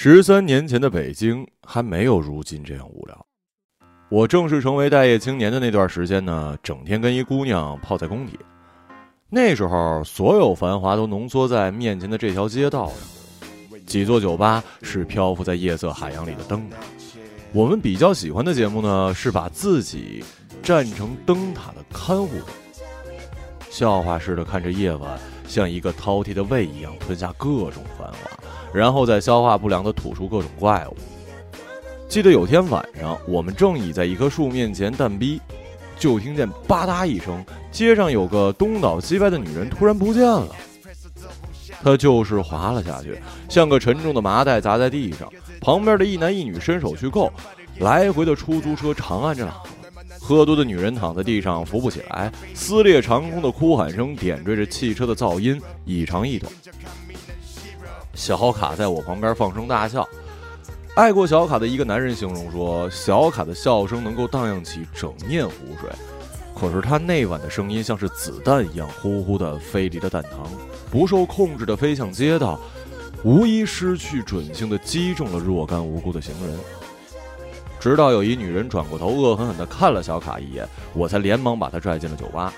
十三年前的北京还没有如今这样无聊。我正式成为待业青年的那段时间呢，整天跟一姑娘泡在工体。那时候，所有繁华都浓缩在面前的这条街道上。几座酒吧是漂浮在夜色海洋里的灯塔。我们比较喜欢的节目呢，是把自己站成灯塔的看护者，笑话似的看着夜晚像一个饕餮的胃一样吞下各种繁华，然后再消化不良的吐出各种怪物。记得有天晚上，我们正倚在一棵树面前淡逼，就听见吧嗒一声，街上有个东倒西歪的女人突然不见了。她就是滑了下去，像个沉重的麻袋砸在地上。旁边的一男一女伸手去够，来回的出租车长按着喇叭。喝多的女人躺在地上扶不起来，撕裂长空的哭喊声点缀着汽车的噪音，一长一短。小卡在我旁边放声大笑。爱过小卡的一个男人形容说：“小卡的笑声能够荡漾起整面湖水，可是他那晚的声音像是子弹一样呼呼的飞离了弹膛，不受控制的飞向街道，无一失去准性的击中了若干无辜的行人。直到有一女人转过头，恶狠狠地看了小卡一眼，我才连忙把她拽进了酒吧。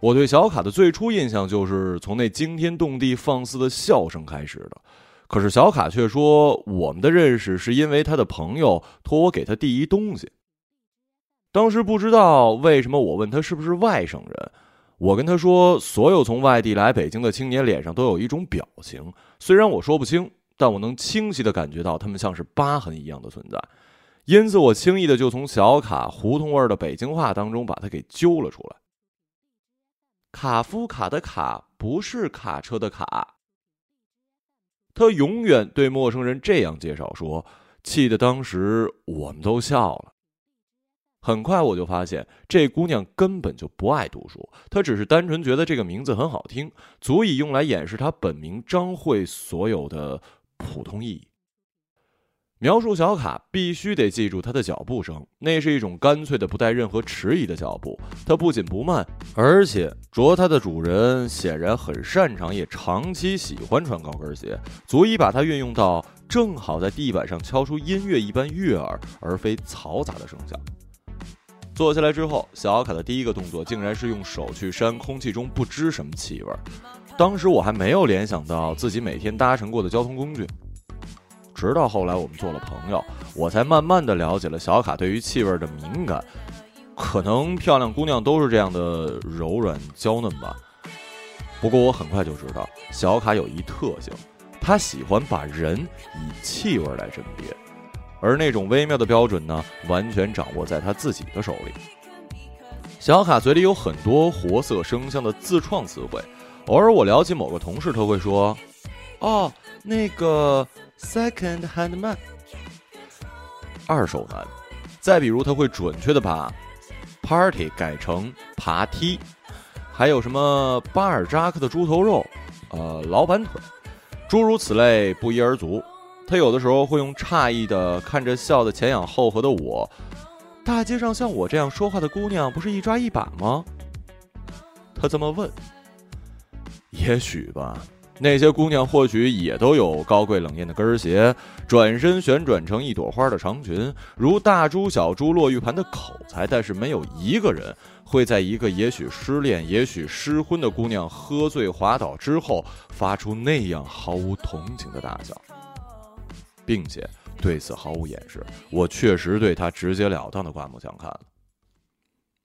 我对小卡的最初印象就是从那惊天动地放肆的笑声开始的。”可是小卡却说，我们的认识是因为他的朋友托我给他递一东西。当时不知道为什么，我问他是不是外省人，我跟他说，所有从外地来北京的青年脸上都有一种表情，虽然我说不清，但我能清晰的感觉到他们像是疤痕一样的存在，因此我轻易的就从小卡胡同味的北京话当中把他给揪了出来。卡夫卡的卡不是卡车的卡。他永远对陌生人这样介绍说，气得当时我们都笑了。很快我就发现，这姑娘根本就不爱读书，她只是单纯觉得这个名字很好听，足以用来掩饰她本名张慧所有的普通意义。描述小卡必须得记住她的脚步声，那是一种干脆的、不带任何迟疑的脚步。它不仅不慢，而且着它的主人显然很擅长，也长期喜欢穿高跟鞋，足以把它运用到正好在地板上敲出音乐一般悦耳而非嘈杂的声响。坐下来之后，小卡的第一个动作竟然是用手去扇空气中不知什么气味。当时我还没有联想到自己每天搭乘过的交通工具。直到后来我们做了朋友，我才慢慢的了解了小卡对于气味的敏感。可能漂亮姑娘都是这样的柔软娇嫩吧。不过我很快就知道，小卡有一特性，她喜欢把人以气味来甄别，而那种微妙的标准呢，完全掌握在她自己的手里。小卡嘴里有很多活色生香的自创词汇，偶尔我聊起某个同事，他会说：“哦，那个。” Second hand man，二手男。再比如，他会准确的把 party 改成爬梯，还有什么巴尔扎克的猪头肉，呃，老板腿，诸如此类不一而足。他有的时候会用诧异的看着笑得前仰后合的我，大街上像我这样说话的姑娘不是一抓一把吗？他这么问。也许吧。那些姑娘或许也都有高贵冷艳的跟儿鞋，转身旋转成一朵花的长裙，如大珠小珠落玉盘的口才，但是没有一个人会在一个也许失恋、也许失婚的姑娘喝醉滑倒之后，发出那样毫无同情的大笑，并且对此毫无掩饰。我确实对她直截了当的刮目相看了。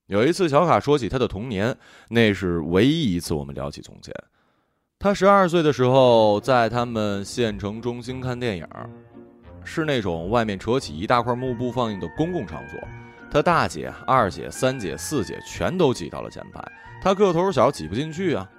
有一次，小卡说起他的童年，那是唯一一次我们聊起从前。他十二岁的时候，在他们县城中心看电影，是那种外面扯起一大块幕布放映的公共场所。他大姐、二姐、三姐、四姐全都挤到了前排，他个头小，挤不进去啊。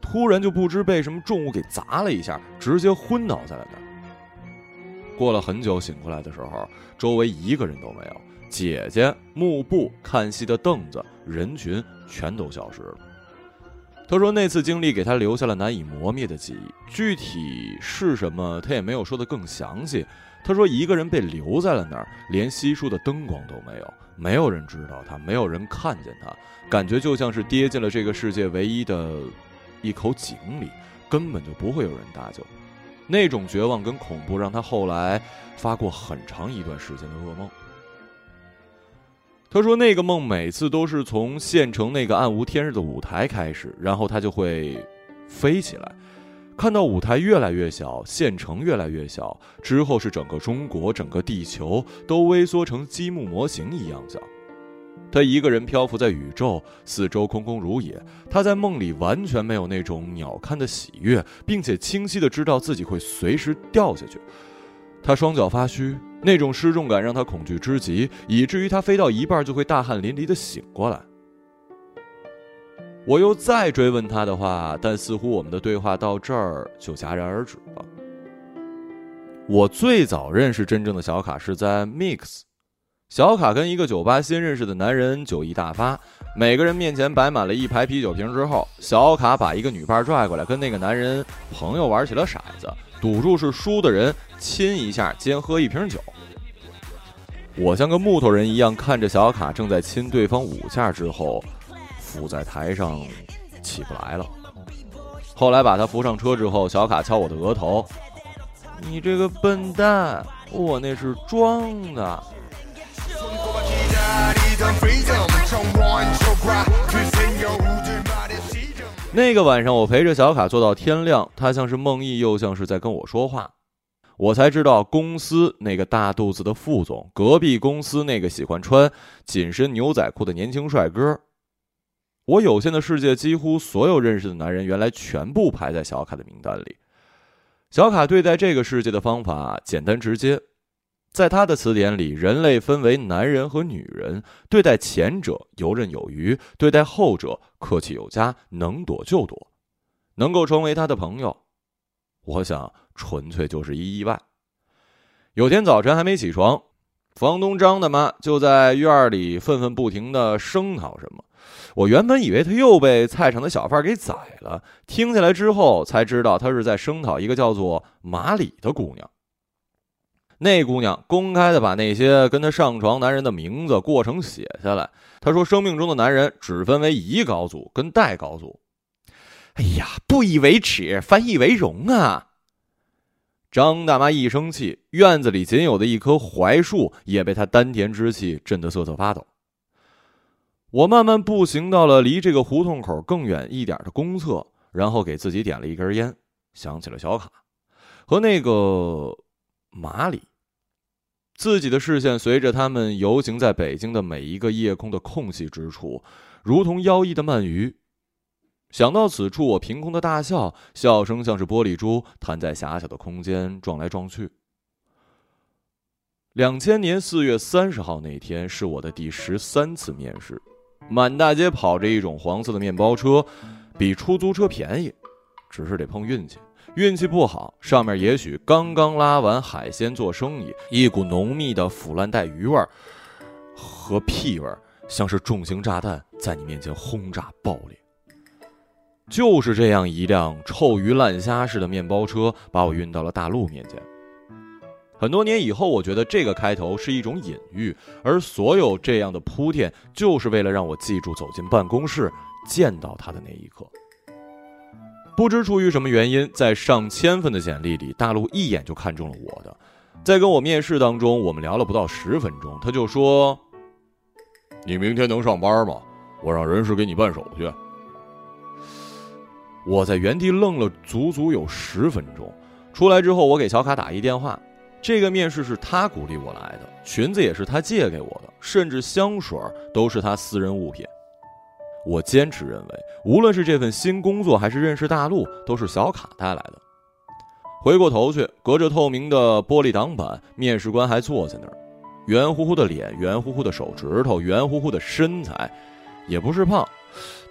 突然就不知被什么重物给砸了一下，直接昏倒在了那儿。过了很久，醒过来的时候，周围一个人都没有，姐姐、幕布、看戏的凳子、人群全都消失了。他说：“那次经历给他留下了难以磨灭的记忆，具体是什么，他也没有说的更详细。他说，一个人被留在了那儿，连稀疏的灯光都没有，没有人知道他，没有人看见他，感觉就像是跌进了这个世界唯一的一口井里，根本就不会有人搭救。那种绝望跟恐怖让他后来发过很长一段时间的噩梦。他说：“那个梦每次都是从县城那个暗无天日的舞台开始，然后他就会飞起来，看到舞台越来越小，县城越来越小，之后是整个中国、整个地球都微缩成积木模型一样小。他一个人漂浮在宇宙，四周空空如也。他在梦里完全没有那种鸟瞰的喜悦，并且清晰的知道自己会随时掉下去。他双脚发虚。”那种失重感让他恐惧之极，以至于他飞到一半就会大汗淋漓的醒过来。我又再追问他的话，但似乎我们的对话到这儿就戛然而止了。我最早认识真正的小卡是在 Mix，小卡跟一个酒吧新认识的男人酒意大发，每个人面前摆满了一排啤酒瓶之后，小卡把一个女伴拽过来，跟那个男人朋友玩起了骰子。赌注是输的人亲一下，兼喝一瓶酒。我像个木头人一样看着小卡正在亲对方五下之后，伏在台上起不来了。后来把他扶上车之后，小卡敲我的额头：“你这个笨蛋，我那是装的。”那个晚上，我陪着小卡坐到天亮，他像是梦呓，又像是在跟我说话。我才知道，公司那个大肚子的副总，隔壁公司那个喜欢穿紧身牛仔裤的年轻帅哥，我有限的世界几乎所有认识的男人，原来全部排在小卡的名单里。小卡对待这个世界的方法简单直接。在他的词典里，人类分为男人和女人。对待前者游刃有余，对待后者客气有加，能躲就躲。能够成为他的朋友，我想纯粹就是一意外。有天早晨还没起床，房东张大妈就在院里愤愤不停的声讨什么。我原本以为他又被菜场的小贩给宰了，听下来之后才知道他是在声讨一个叫做马里的姑娘。那姑娘公开的把那些跟她上床男人的名字、过程写下来。她说：“生命中的男人只分为乙高组跟代高组。”哎呀，不以为耻，反以为荣啊！张大妈一生气，院子里仅有的一棵槐树也被她丹田之气震得瑟瑟发抖。我慢慢步行到了离这个胡同口更远一点的公厕，然后给自己点了一根烟，想起了小卡和那个马里。自己的视线随着他们游行在北京的每一个夜空的空隙之处，如同妖异的鳗鱼。想到此处，我凭空的大笑，笑声像是玻璃珠弹在狭小的空间撞来撞去。两千年四月三十号那天是我的第十三次面试，满大街跑着一种黄色的面包车，比出租车便宜，只是得碰运气。运气不好，上面也许刚刚拉完海鲜做生意，一股浓密的腐烂带鱼味儿和屁味儿，像是重型炸弹在你面前轰炸爆裂。就是这样一辆臭鱼烂虾似的面包车，把我运到了大陆面前。很多年以后，我觉得这个开头是一种隐喻，而所有这样的铺垫，就是为了让我记住走进办公室见到他的那一刻。不知出于什么原因，在上千份的简历里，大陆一眼就看中了我的。在跟我面试当中，我们聊了不到十分钟，他就说：“你明天能上班吗？我让人事给你办手续。”我在原地愣了足足有十分钟。出来之后，我给小卡打一电话。这个面试是他鼓励我来的，裙子也是他借给我的，甚至香水都是他私人物品。我坚持认为，无论是这份新工作还是认识大陆，都是小卡带来的。回过头去，隔着透明的玻璃挡板，面试官还坐在那儿，圆乎乎的脸，圆乎乎的手指头，圆乎乎的身材，也不是胖，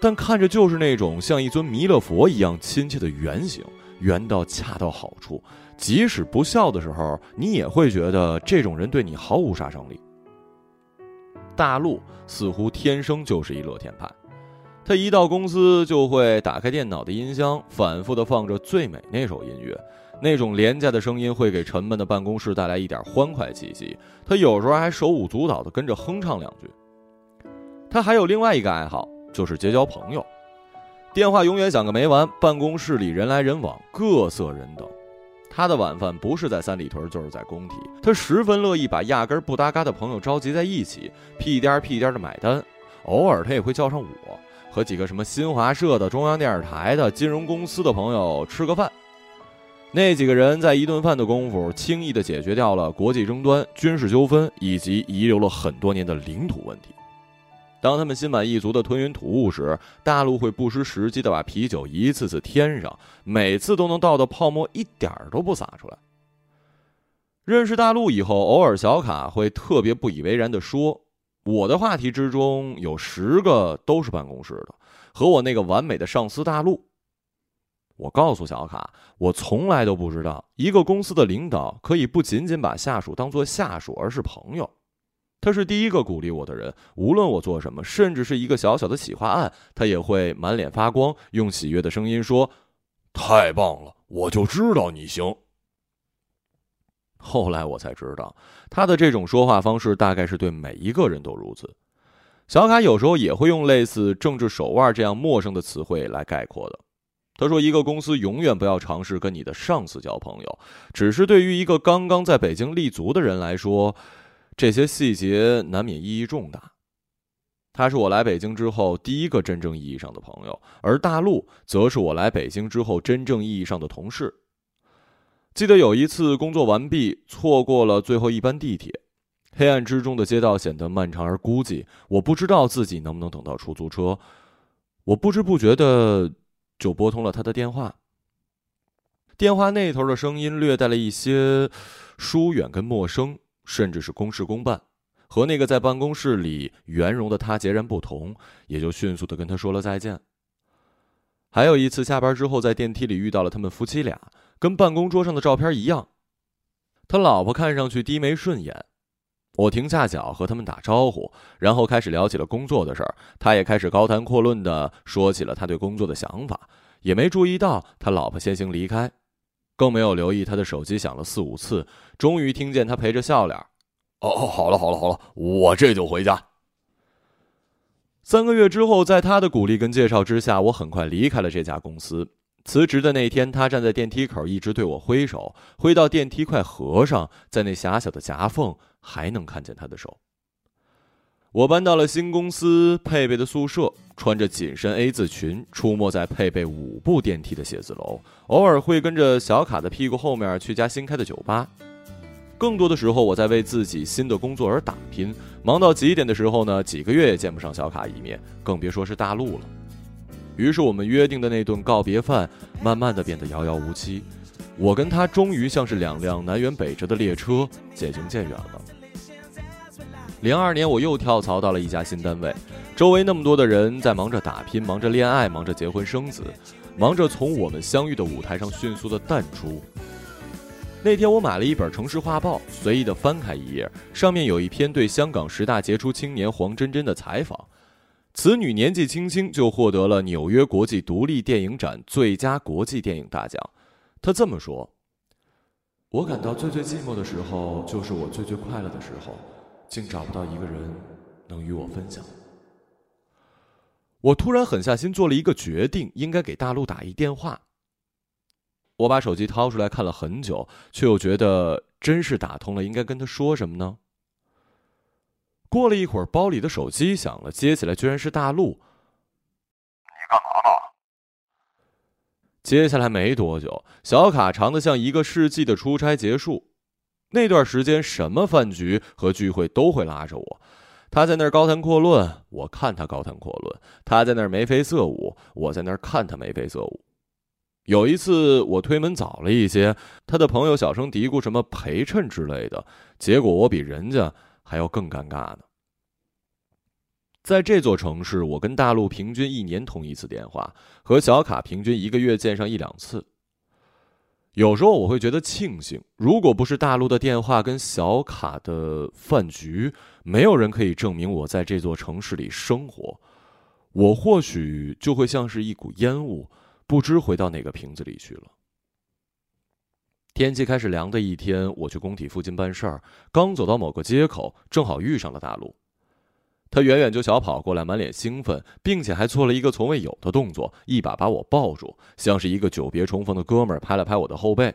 但看着就是那种像一尊弥勒佛一样亲切的圆形，圆到恰到好处。即使不笑的时候，你也会觉得这种人对你毫无杀伤力。大陆似乎天生就是一乐天派。他一到公司就会打开电脑的音箱，反复的放着《最美》那首音乐，那种廉价的声音会给沉闷的办公室带来一点欢快气息。他有时候还手舞足蹈的跟着哼唱两句。他还有另外一个爱好，就是结交朋友。电话永远响个没完，办公室里人来人往，各色人等。他的晚饭不是在三里屯，就是在工体。他十分乐意把压根不搭嘎的朋友召集在一起，屁颠儿屁颠儿的买单。偶尔他也会叫上我和几个什么新华社的、中央电视台的、金融公司的朋友吃个饭。那几个人在一顿饭的功夫，轻易的解决掉了国际争端、军事纠纷以及遗留了很多年的领土问题。当他们心满意足的吞云吐雾时，大陆会不失时机的把啤酒一次次添上，每次都能倒的泡沫一点儿都不洒出来。认识大陆以后，偶尔小卡会特别不以为然的说：“我的话题之中有十个都是办公室的，和我那个完美的上司大陆。”我告诉小卡，我从来都不知道一个公司的领导可以不仅仅把下属当做下属，而是朋友。他是第一个鼓励我的人，无论我做什么，甚至是一个小小的企划案，他也会满脸发光，用喜悦的声音说：“太棒了，我就知道你行。” 后来我才知道，他的这种说话方式大概是对每一个人都如此。小卡有时候也会用类似“政治手腕”这样陌生的词汇来概括的。他说：“一个公司永远不要尝试跟你的上司交朋友，只是对于一个刚刚在北京立足的人来说。”这些细节难免意义重大。他是我来北京之后第一个真正意义上的朋友，而大陆则是我来北京之后真正意义上的同事。记得有一次工作完毕，错过了最后一班地铁，黑暗之中的街道显得漫长而孤寂。我不知道自己能不能等到出租车，我不知不觉的就拨通了他的电话。电话那头的声音略带了一些疏远跟陌生。甚至是公事公办，和那个在办公室里圆融的他截然不同，也就迅速的跟他说了再见。还有一次下班之后，在电梯里遇到了他们夫妻俩，跟办公桌上的照片一样。他老婆看上去低眉顺眼，我停下脚和他们打招呼，然后开始聊起了工作的事儿。他也开始高谈阔论的说起了他对工作的想法，也没注意到他老婆先行离开。更没有留意他的手机响了四五次，终于听见他陪着笑脸：“哦，好了好了好了，我这就回家。”三个月之后，在他的鼓励跟介绍之下，我很快离开了这家公司。辞职的那天，他站在电梯口，一直对我挥手，挥到电梯快合上，在那狭小的夹缝还能看见他的手。我搬到了新公司配备的宿舍，穿着紧身 A 字裙，出没在配备五部电梯的写字楼，偶尔会跟着小卡的屁股后面去家新开的酒吧。更多的时候，我在为自己新的工作而打拼，忙到极点的时候呢，几个月也见不上小卡一面，更别说是大陆了。于是，我们约定的那顿告别饭，慢慢的变得遥遥无期。我跟他终于像是两辆南辕北辙的列车，渐行渐远了。零二年，我又跳槽到了一家新单位，周围那么多的人在忙着打拼，忙着恋爱，忙着结婚生子，忙着从我们相遇的舞台上迅速的淡出。那天，我买了一本城市画报，随意的翻开一页，上面有一篇对香港十大杰出青年黄真真的采访。此女年纪轻轻就获得了纽约国际独立电影展最佳国际电影大奖。她这么说：“我感到最最寂寞的时候，就是我最最快乐的时候。”竟找不到一个人能与我分享。我突然狠下心做了一个决定，应该给大陆打一电话。我把手机掏出来看了很久，却又觉得真是打通了，应该跟他说什么呢？过了一会儿，包里的手机响了，接起来居然是大陆。你干嘛呢？接下来没多久，小卡长的像一个世纪的出差结束。那段时间，什么饭局和聚会都会拉着我。他在那儿高谈阔论，我看他高谈阔论；他在那儿眉飞色舞，我在那儿看他眉飞色舞。有一次，我推门早了一些，他的朋友小声嘀咕什么陪衬之类的，结果我比人家还要更尴尬呢。在这座城市，我跟大陆平均一年通一次电话，和小卡平均一个月见上一两次。有时候我会觉得庆幸，如果不是大陆的电话跟小卡的饭局，没有人可以证明我在这座城市里生活，我或许就会像是一股烟雾，不知回到哪个瓶子里去了。天气开始凉的一天，我去工体附近办事儿，刚走到某个街口，正好遇上了大陆。他远远就小跑过来，满脸兴奋，并且还做了一个从未有的动作，一把把我抱住，像是一个久别重逢的哥们儿，拍了拍我的后背。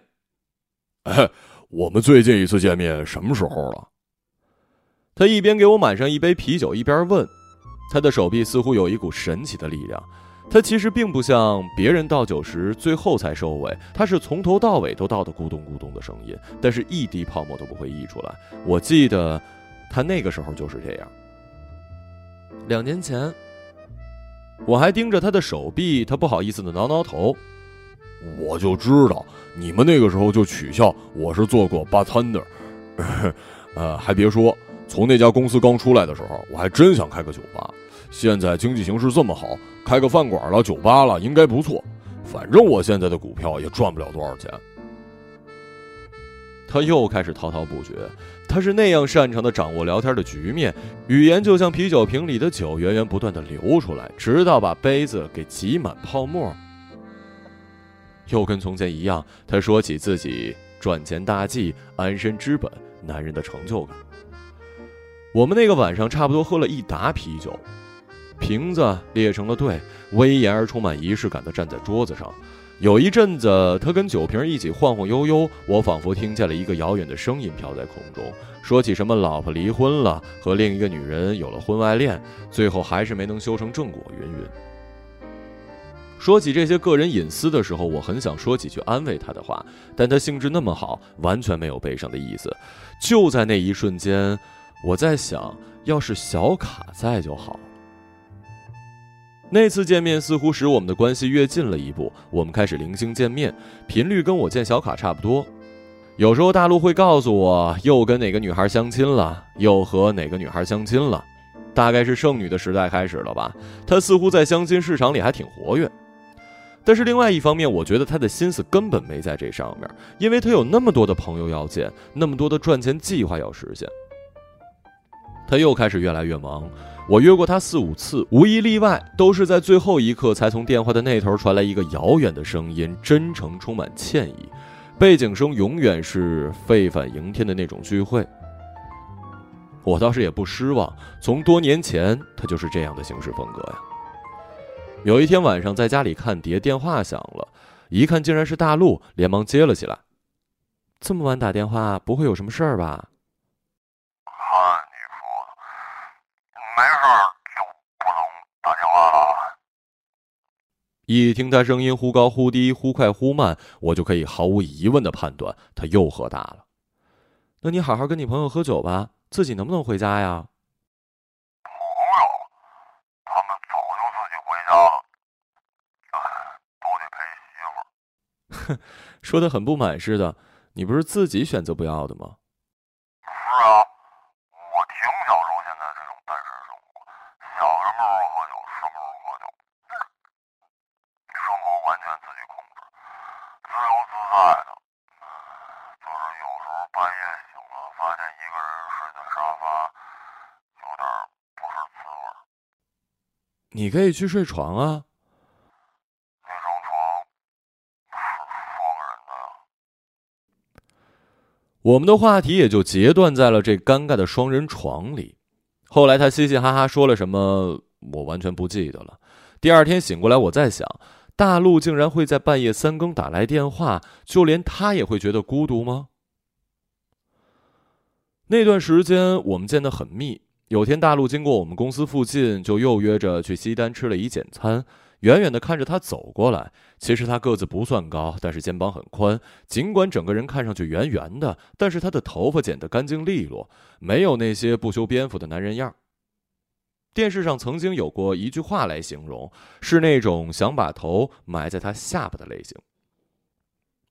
哎，我们最近一次见面什么时候了？他一边给我满上一杯啤酒，一边问。他的手臂似乎有一股神奇的力量。他其实并不像别人倒酒时最后才收尾，他是从头到尾都倒的咕咚咕咚的声音，但是一滴泡沫都不会溢出来。我记得，他那个时候就是这样。两年前，我还盯着他的手臂，他不好意思的挠挠头。我就知道你们那个时候就取笑我是做过 bartender，呃，还别说，从那家公司刚出来的时候，我还真想开个酒吧。现在经济形势这么好，开个饭馆了、酒吧了，应该不错。反正我现在的股票也赚不了多少钱。他又开始滔滔不绝，他是那样擅长的掌握聊天的局面，语言就像啤酒瓶里的酒，源源不断的流出来，直到把杯子给挤满泡沫。又跟从前一样，他说起自己赚钱大计、安身之本、男人的成就感。我们那个晚上差不多喝了一打啤酒。瓶子列成了队，威严而充满仪式感地站在桌子上。有一阵子，他跟酒瓶一起晃晃悠悠，我仿佛听见了一个遥远的声音飘在空中，说起什么老婆离婚了，和另一个女人有了婚外恋，最后还是没能修成正果，云云。说起这些个人隐私的时候，我很想说几句安慰他的话，但他兴致那么好，完全没有悲伤的意思。就在那一瞬间，我在想，要是小卡在就好。那次见面似乎使我们的关系越近了一步。我们开始零星见面，频率跟我见小卡差不多。有时候大陆会告诉我又跟哪个女孩相亲了，又和哪个女孩相亲了，大概是剩女的时代开始了吧。他似乎在相亲市场里还挺活跃。但是另外一方面，我觉得他的心思根本没在这上面，因为他有那么多的朋友要见，那么多的赚钱计划要实现。他又开始越来越忙。我约过他四五次，无一例外都是在最后一刻才从电话的那头传来一个遥远的声音，真诚充满歉意。背景声永远是沸反盈天的那种聚会。我倒是也不失望，从多年前他就是这样的行事风格呀。有一天晚上在家里看碟，电话响了，一看竟然是大陆，连忙接了起来。这么晚打电话，不会有什么事儿吧？没事，就不能打电话了。一听他声音忽高忽低、忽快忽慢，我就可以毫无疑问的判断他又喝大了。那你好好跟你朋友喝酒吧，自己能不能回家呀？朋友，他们早就自己回家了。哎，都得陪媳妇。哼，说的很不满似的。你不是自己选择不要的吗？可以去睡床啊。那张床是双人的。我们的话题也就截断在了这尴尬的双人床里。后来他嘻嘻哈哈说了什么，我完全不记得了。第二天醒过来，我在想，大陆竟然会在半夜三更打来电话，就连他也会觉得孤独吗？那段时间我们见得很密。有天，大陆经过我们公司附近，就又约着去西单吃了一简餐。远远的看着他走过来，其实他个子不算高，但是肩膀很宽。尽管整个人看上去圆圆的，但是他的头发剪得干净利落，没有那些不修边幅的男人样。电视上曾经有过一句话来形容，是那种想把头埋在他下巴的类型。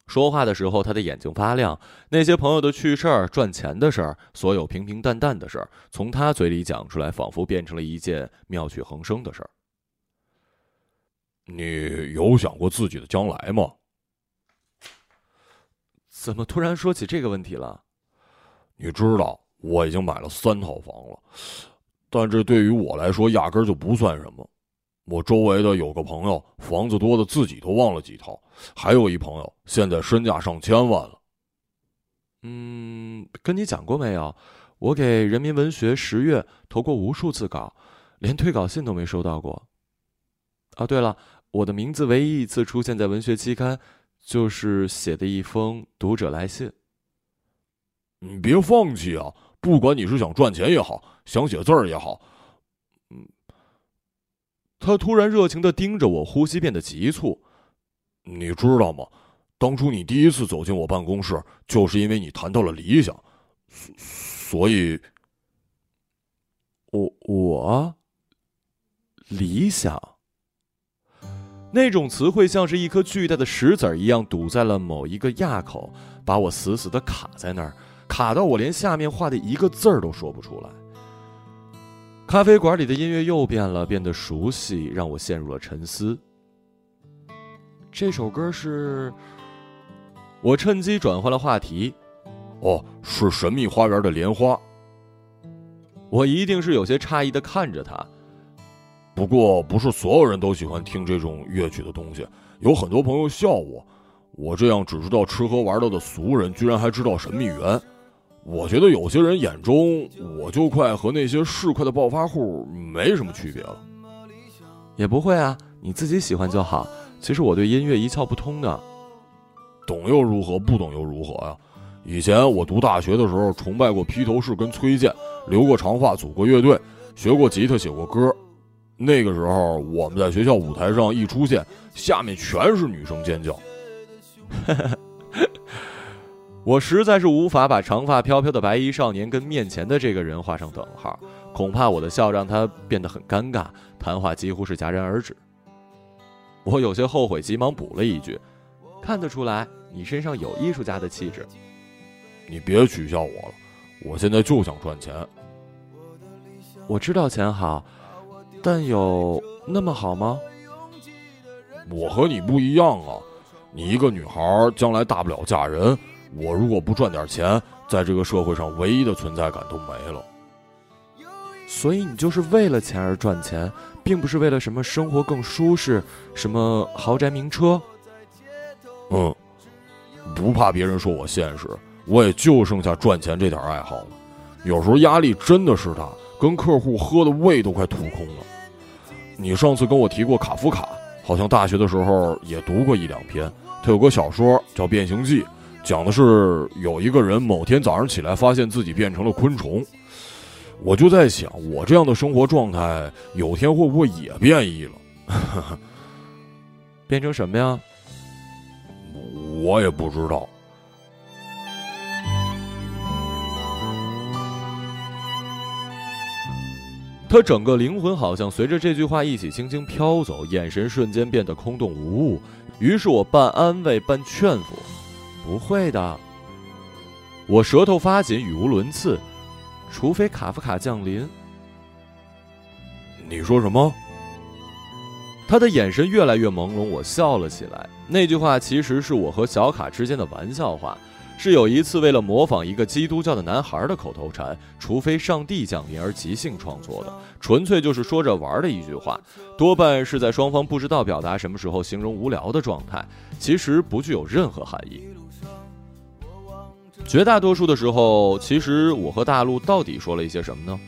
说话的时候，他的眼睛发亮。那些朋友的趣事儿、赚钱的事儿，所有平平淡淡的事儿，从他嘴里讲出来，仿佛变成了一件妙趣横生的事儿。你有想过自己的将来吗？怎么突然说起这个问题了？你知道，我已经买了三套房了，但这对于我来说压根儿就不算什么。我周围的有个朋友，房子多的自己都忘了几套，还有一朋友现在身价上千万了。嗯，跟你讲过没有？我给人民文学十月投过无数次稿，连退稿信都没收到过。哦，对了，我的名字唯一一次出现在文学期刊，就是写的一封读者来信。你别放弃啊！不管你是想赚钱也好，想写字儿也好，嗯。他突然热情的盯着我，呼吸变得急促。你知道吗？当初你第一次走进我办公室，就是因为你谈到了理想，所以，我我理想那种词汇像是一颗巨大的石子儿一样堵在了某一个垭口，把我死死的卡在那儿，卡到我连下面话的一个字儿都说不出来。咖啡馆里的音乐又变了，变得熟悉，让我陷入了沉思。这首歌是……我趁机转换了话题。哦，是《神秘花园的莲花》。我一定是有些诧异的看着他。不过，不是所有人都喜欢听这种乐曲的东西。有很多朋友笑我，我这样只知道吃喝玩乐的俗人，居然还知道神秘园。我觉得有些人眼中，我就快和那些市侩的暴发户没什么区别了。也不会啊，你自己喜欢就好。其实我对音乐一窍不通的，懂又如何？不懂又如何呀？以前我读大学的时候，崇拜过披头士跟崔健，留过长发，组过乐队，学过吉他，写过歌。那个时候，我们在学校舞台上一出现，下面全是女生尖叫。我实在是无法把长发飘飘的白衣少年跟面前的这个人画上等号，恐怕我的笑让他变得很尴尬，谈话几乎是戛然而止。我有些后悔，急忙补了一句：“看得出来，你身上有艺术家的气质。”你别取笑我了，我现在就想赚钱。我知道钱好，但有那么好吗？我和你不一样啊，你一个女孩，将来大不了嫁人。我如果不赚点钱，在这个社会上唯一的存在感都没了。所以你就是为了钱而赚钱，并不是为了什么生活更舒适，什么豪宅名车。嗯，不怕别人说我现实，我也就剩下赚钱这点爱好了。有时候压力真的是大，跟客户喝的胃都快吐空了。你上次跟我提过卡夫卡，好像大学的时候也读过一两篇。他有个小说叫《变形记》。讲的是有一个人某天早上起来，发现自己变成了昆虫。我就在想，我这样的生活状态，有天会不会也变异了？变成什么呀？我也不知道。他整个灵魂好像随着这句话一起轻轻飘走，眼神瞬间变得空洞无物。于是我半安慰半劝服。不会的，我舌头发紧，语无伦次。除非卡夫卡降临。你说什么？他的眼神越来越朦胧，我笑了起来。那句话其实是我和小卡之间的玩笑话，是有一次为了模仿一个基督教的男孩的口头禅“除非上帝降临”而即兴创作的，纯粹就是说着玩的一句话，多半是在双方不知道表达什么时候形容无聊的状态，其实不具有任何含义。绝大多数的时候，其实我和大陆到底说了一些什么呢？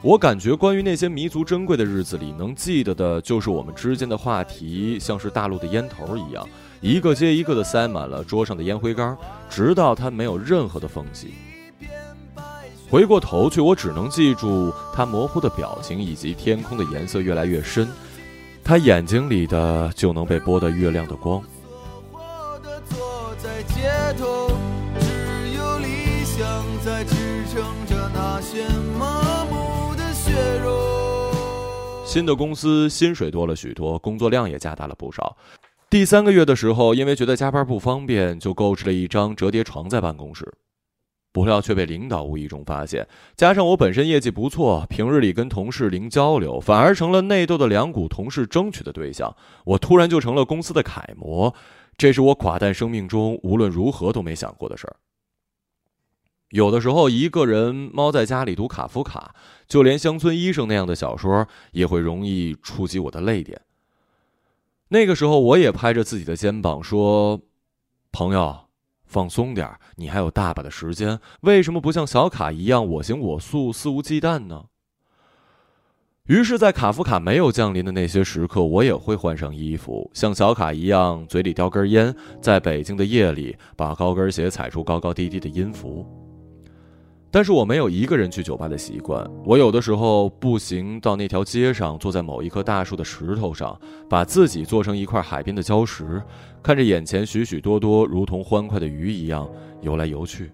我感觉关于那些弥足珍贵的日子里，能记得的就是我们之间的话题，像是大陆的烟头一样，一个接一个的塞满了桌上的烟灰缸，直到它没有任何的缝隙。回过头去，我只能记住他模糊的表情，以及天空的颜色越来越深，他眼睛里的就能被剥得越亮的光。在在支撑着那些麻木的血肉。新的公司薪水多了许多，工作量也加大了不少。第三个月的时候，因为觉得加班不方便，就购置了一张折叠床在办公室。不料却被领导无意中发现，加上我本身业绩不错，平日里跟同事零交流，反而成了内斗的两股同事争取的对象。我突然就成了公司的楷模，这是我寡淡生命中无论如何都没想过的事儿。有的时候，一个人猫在家里读卡夫卡，就连乡村医生那样的小说也会容易触及我的泪点。那个时候，我也拍着自己的肩膀说：“朋友，放松点你还有大把的时间，为什么不像小卡一样我行我素、肆无忌惮呢？”于是，在卡夫卡没有降临的那些时刻，我也会换上衣服，像小卡一样，嘴里叼根烟，在北京的夜里，把高跟鞋踩出高高低低的音符。但是我没有一个人去酒吧的习惯，我有的时候步行到那条街上，坐在某一棵大树的石头上，把自己做成一块海边的礁石，看着眼前许许多多如同欢快的鱼一样游来游去。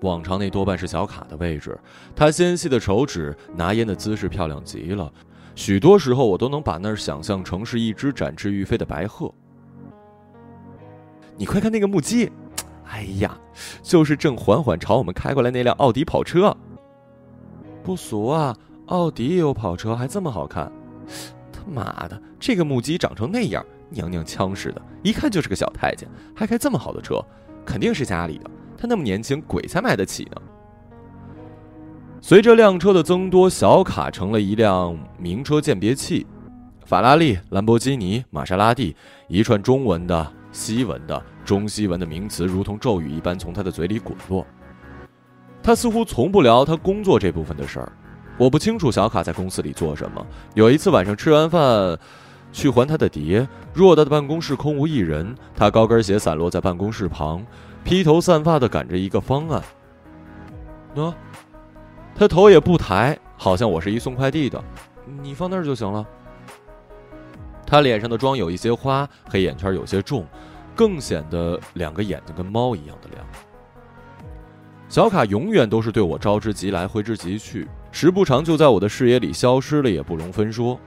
往常那多半是小卡的位置，他纤细的手指拿烟的姿势漂亮极了，许多时候我都能把那儿想象成是一只展翅欲飞的白鹤。你快看那个木屐，哎呀，就是正缓缓朝我们开过来那辆奥迪跑车。不俗啊，奥迪也有跑车，还这么好看。他妈的，这个母鸡长成那样，娘娘腔似的，一看就是个小太监，还开这么好的车，肯定是家里的。他那么年轻，鬼才买得起呢。随着辆车的增多，小卡成了一辆名车鉴别器，法拉利、兰博基尼、玛莎拉蒂，一串中文的、西文的、中西文的名词如同咒语一般从他的嘴里滚落。他似乎从不聊他工作这部分的事儿。我不清楚小卡在公司里做什么。有一次晚上吃完饭，去还他的碟，偌大的办公室空无一人，他高跟鞋散落在办公室旁。披头散发的赶着一个方案。喏，他头也不抬，好像我是一送快递的。你放那儿就行了。他脸上的妆有一些花，黑眼圈有些重，更显得两个眼睛跟猫一样的亮。小卡永远都是对我招之即来，挥之即去，时不常就在我的视野里消失了，也不容分说。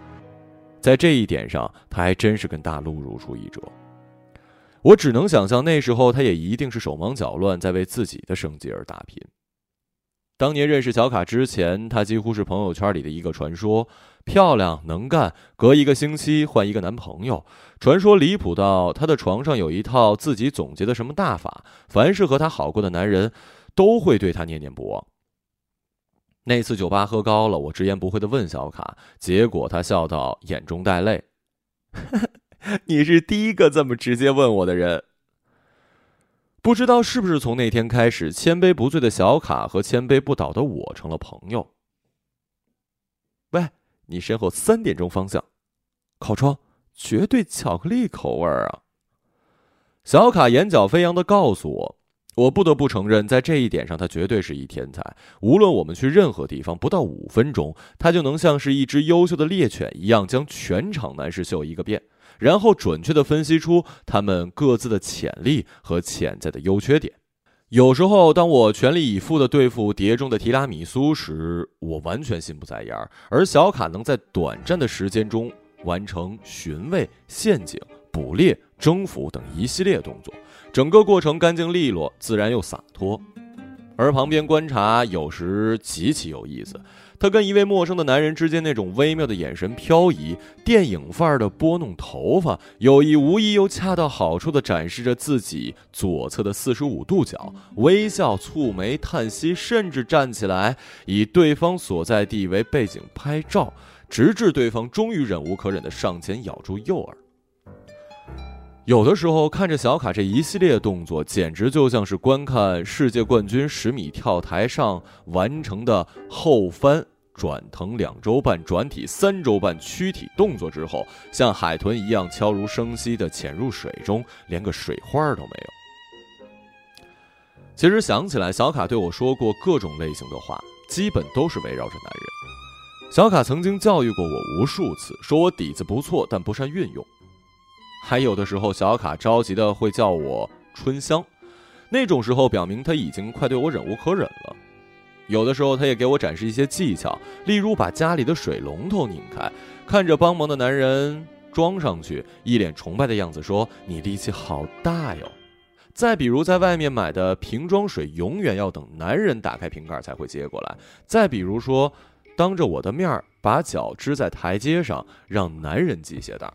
在这一点上，他还真是跟大陆如出一辙。我只能想象，那时候他也一定是手忙脚乱，在为自己的生计而打拼。当年认识小卡之前，她几乎是朋友圈里的一个传说：漂亮、能干，隔一个星期换一个男朋友。传说离谱到她的床上有一套自己总结的什么大法，凡是和她好过的男人，都会对她念念不忘。那次酒吧喝高了，我直言不讳的问小卡，结果他笑到眼中带泪。你是第一个这么直接问我的人。不知道是不是从那天开始，千杯不醉的小卡和千杯不倒的我成了朋友。喂，你身后三点钟方向，靠窗，绝对巧克力口味儿啊！小卡眼角飞扬的告诉我，我不得不承认，在这一点上，他绝对是一天才。无论我们去任何地方，不到五分钟，他就能像是一只优秀的猎犬一样，将全场男士秀一个遍。然后准确的分析出他们各自的潜力和潜在的优缺点。有时候，当我全力以赴的对付碟中的提拉米苏时，我完全心不在焉儿。而小卡能在短暂的时间中完成寻味、陷阱、捕猎、征服等一系列动作，整个过程干净利落、自然又洒脱。而旁边观察有时极其有意思。他跟一位陌生的男人之间那种微妙的眼神漂移，电影范儿的拨弄头发，有意无意又恰到好处地展示着自己左侧的四十五度角，微笑、蹙眉、叹息，甚至站起来以对方所在地为背景拍照，直至对方终于忍无可忍地上前咬住右耳。有的时候看着小卡这一系列动作，简直就像是观看世界冠军十米跳台上完成的后翻。转腾两周半，转体三周半，躯体动作之后，像海豚一样悄无声息地潜入水中，连个水花都没有。其实想起来，小卡对我说过各种类型的话，基本都是围绕着男人。小卡曾经教育过我无数次，说我底子不错，但不善运用。还有的时候，小卡着急的会叫我春香，那种时候表明他已经快对我忍无可忍了。有的时候，他也给我展示一些技巧，例如把家里的水龙头拧开，看着帮忙的男人装上去，一脸崇拜的样子，说：“你力气好大哟。”再比如，在外面买的瓶装水，永远要等男人打开瓶盖才会接过来。再比如说，当着我的面儿把脚支在台阶上，让男人系鞋带。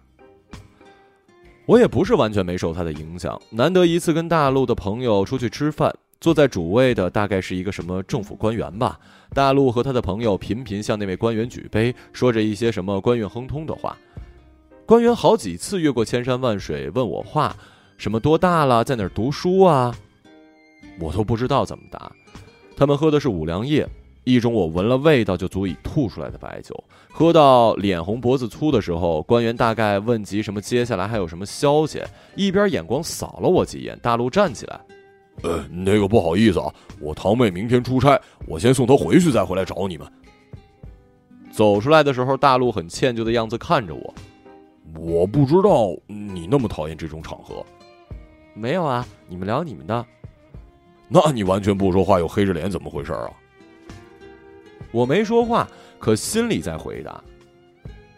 我也不是完全没受他的影响，难得一次跟大陆的朋友出去吃饭。坐在主位的大概是一个什么政府官员吧。大陆和他的朋友频频向那位官员举杯，说着一些什么官运亨通的话。官员好几次越过千山万水问我话，什么多大了，在哪儿读书啊？我都不知道怎么答。他们喝的是五粮液，一种我闻了味道就足以吐出来的白酒。喝到脸红脖子粗的时候，官员大概问及什么接下来还有什么消息，一边眼光扫了我几眼，大陆站起来，呃，那个不好意思啊，我堂妹明天出差，我先送她回去，再回来找你们。走出来的时候，大陆很歉疚的样子看着我，我不知道你那么讨厌这种场合。没有啊，你们聊你们的。那你完全不说话又黑着脸，怎么回事啊？我没说话，可心里在回答。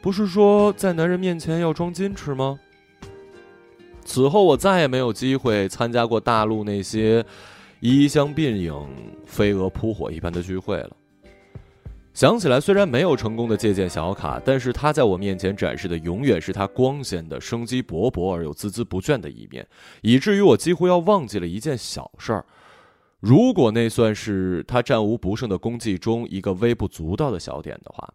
不是说在男人面前要装矜持吗？此后我再也没有机会参加过大陆那些衣香鬓影、飞蛾扑火一般的聚会了。想起来，虽然没有成功的借鉴小卡，但是他在我面前展示的永远是他光鲜的、生机勃勃而又孜孜不倦的一面，以至于我几乎要忘记了一件小事儿。如果那算是他战无不胜的功绩中一个微不足道的小点的话。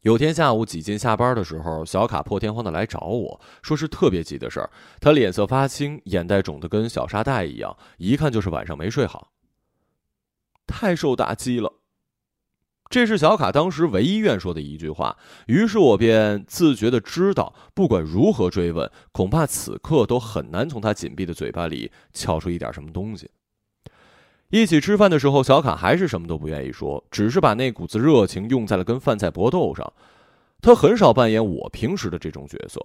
有天下午几近下班的时候，小卡破天荒的来找我说是特别急的事儿，他脸色发青，眼袋肿得跟小沙袋一样，一看就是晚上没睡好，太受打击了。这是小卡当时唯一愿说的一句话，于是我便自觉的知道，不管如何追问，恐怕此刻都很难从他紧闭的嘴巴里撬出一点什么东西。一起吃饭的时候，小卡还是什么都不愿意说，只是把那股子热情用在了跟饭菜搏斗上。他很少扮演我平时的这种角色，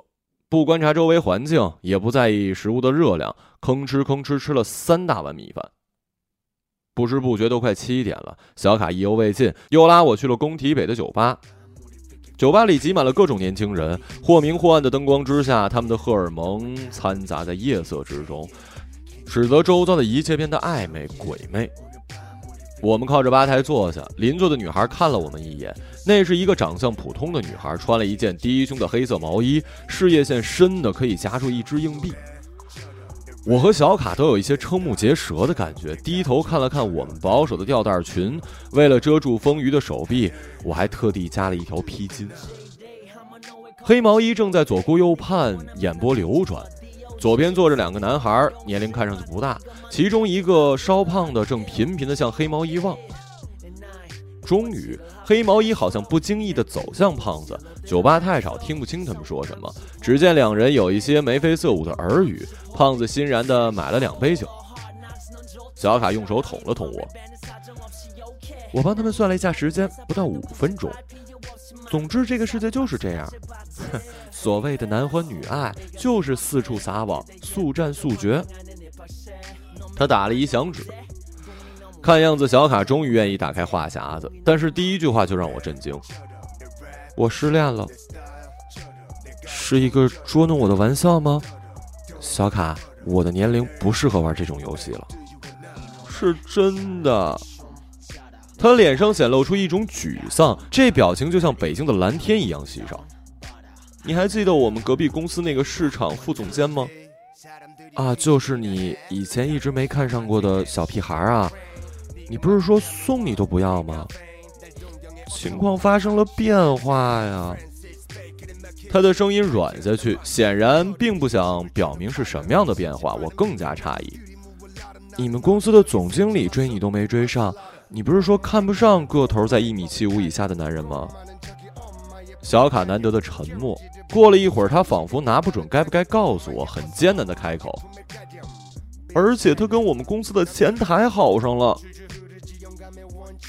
不观察周围环境，也不在意食物的热量，吭哧吭哧吃了三大碗米饭。不知不觉都快七点了，小卡意犹未尽，又拉我去了工体北的酒吧。酒吧里挤满了各种年轻人，或明或暗的灯光之下，他们的荷尔蒙掺杂在夜色之中，使得周遭的一切变得暧昧鬼魅。我们靠着吧台坐下，邻座的女孩看了我们一眼，那是一个长相普通的女孩，穿了一件低胸的黑色毛衣，事业线深的可以夹住一只硬币。我和小卡都有一些瞠目结舌的感觉，低头看了看我们保守的吊带裙，为了遮住丰腴的手臂，我还特地加了一条披巾。黑毛衣正在左顾右盼，眼波流转，左边坐着两个男孩，年龄看上去不大，其中一个稍胖的正频频地向黑毛衣望。终于，黑毛衣好像不经意地走向胖子。酒吧太吵，听不清他们说什么。只见两人有一些眉飞色舞的耳语。胖子欣然地买了两杯酒。小卡用手捅了捅我。我帮他们算了一下时间，不到五分钟。总之，这个世界就是这样。所谓的男欢女爱，就是四处撒网，速战速决。他打了一响指。看样子，小卡终于愿意打开话匣子，但是第一句话就让我震惊：我失恋了，是一个捉弄我的玩笑吗？小卡，我的年龄不适合玩这种游戏了，是真的。他脸上显露出一种沮丧，这表情就像北京的蓝天一样稀少。你还记得我们隔壁公司那个市场副总监吗？啊，就是你以前一直没看上过的小屁孩啊。你不是说送你都不要吗？情况发生了变化呀！他的声音软下去，显然并不想表明是什么样的变化。我更加诧异，你们公司的总经理追你都没追上，你不是说看不上个头在一米七五以下的男人吗？小卡难得的沉默，过了一会儿，他仿佛拿不准该不该告诉我，很艰难的开口。而且他跟我们公司的前台好上了。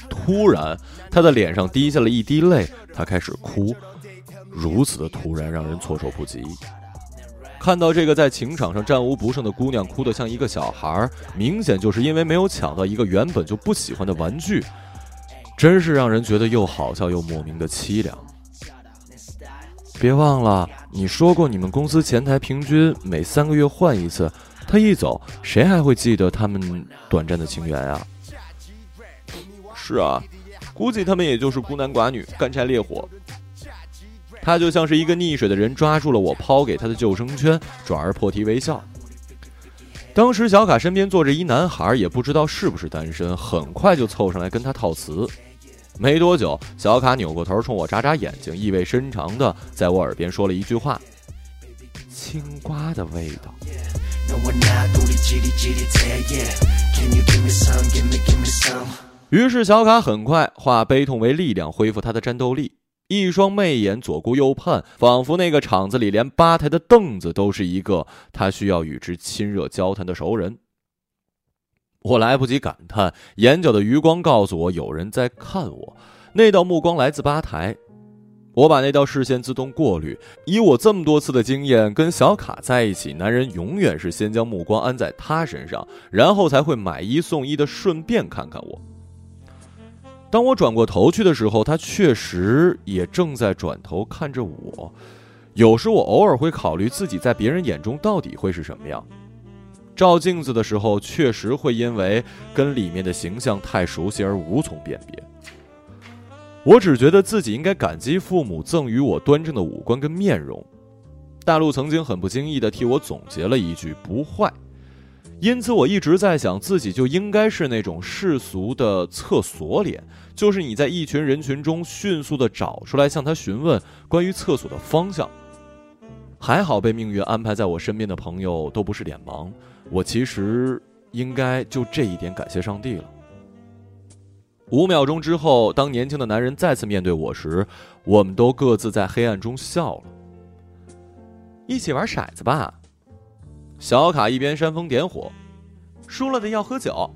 突然，他的脸上滴下了一滴泪，他开始哭，如此的突然让人措手不及。看到这个在情场上战无不胜的姑娘哭得像一个小孩儿，明显就是因为没有抢到一个原本就不喜欢的玩具，真是让人觉得又好笑又莫名的凄凉。别忘了，你说过你们公司前台平均每三个月换一次，他一走，谁还会记得他们短暂的情缘啊？是啊，估计他们也就是孤男寡女，干柴烈火。他就像是一个溺水的人，抓住了我抛给他的救生圈，转而破涕为笑。当时小卡身边坐着一男孩，也不知道是不是单身，很快就凑上来跟他套词。没多久，小卡扭过头冲我眨眨眼睛，意味深长的在我耳边说了一句话：“青瓜的味道。”于是小卡很快化悲痛为力量，恢复他的战斗力。一双媚眼左顾右盼，仿佛那个场子里连吧台的凳子都是一个他需要与之亲热交谈的熟人。我来不及感叹，眼角的余光告诉我有人在看我。那道目光来自吧台，我把那道视线自动过滤。以我这么多次的经验，跟小卡在一起，男人永远是先将目光安在他身上，然后才会买一送一的顺便看看我。当我转过头去的时候，他确实也正在转头看着我。有时我偶尔会考虑自己在别人眼中到底会是什么样。照镜子的时候，确实会因为跟里面的形象太熟悉而无从辨别。我只觉得自己应该感激父母赠予我端正的五官跟面容。大陆曾经很不经意地替我总结了一句“不坏”。因此，我一直在想，自己就应该是那种世俗的厕所脸，就是你在一群人群中迅速的找出来，向他询问关于厕所的方向。还好被命运安排在我身边的朋友都不是脸盲，我其实应该就这一点感谢上帝了。五秒钟之后，当年轻的男人再次面对我时，我们都各自在黑暗中笑了。一起玩骰子吧。小卡一边煽风点火，输了的要喝酒，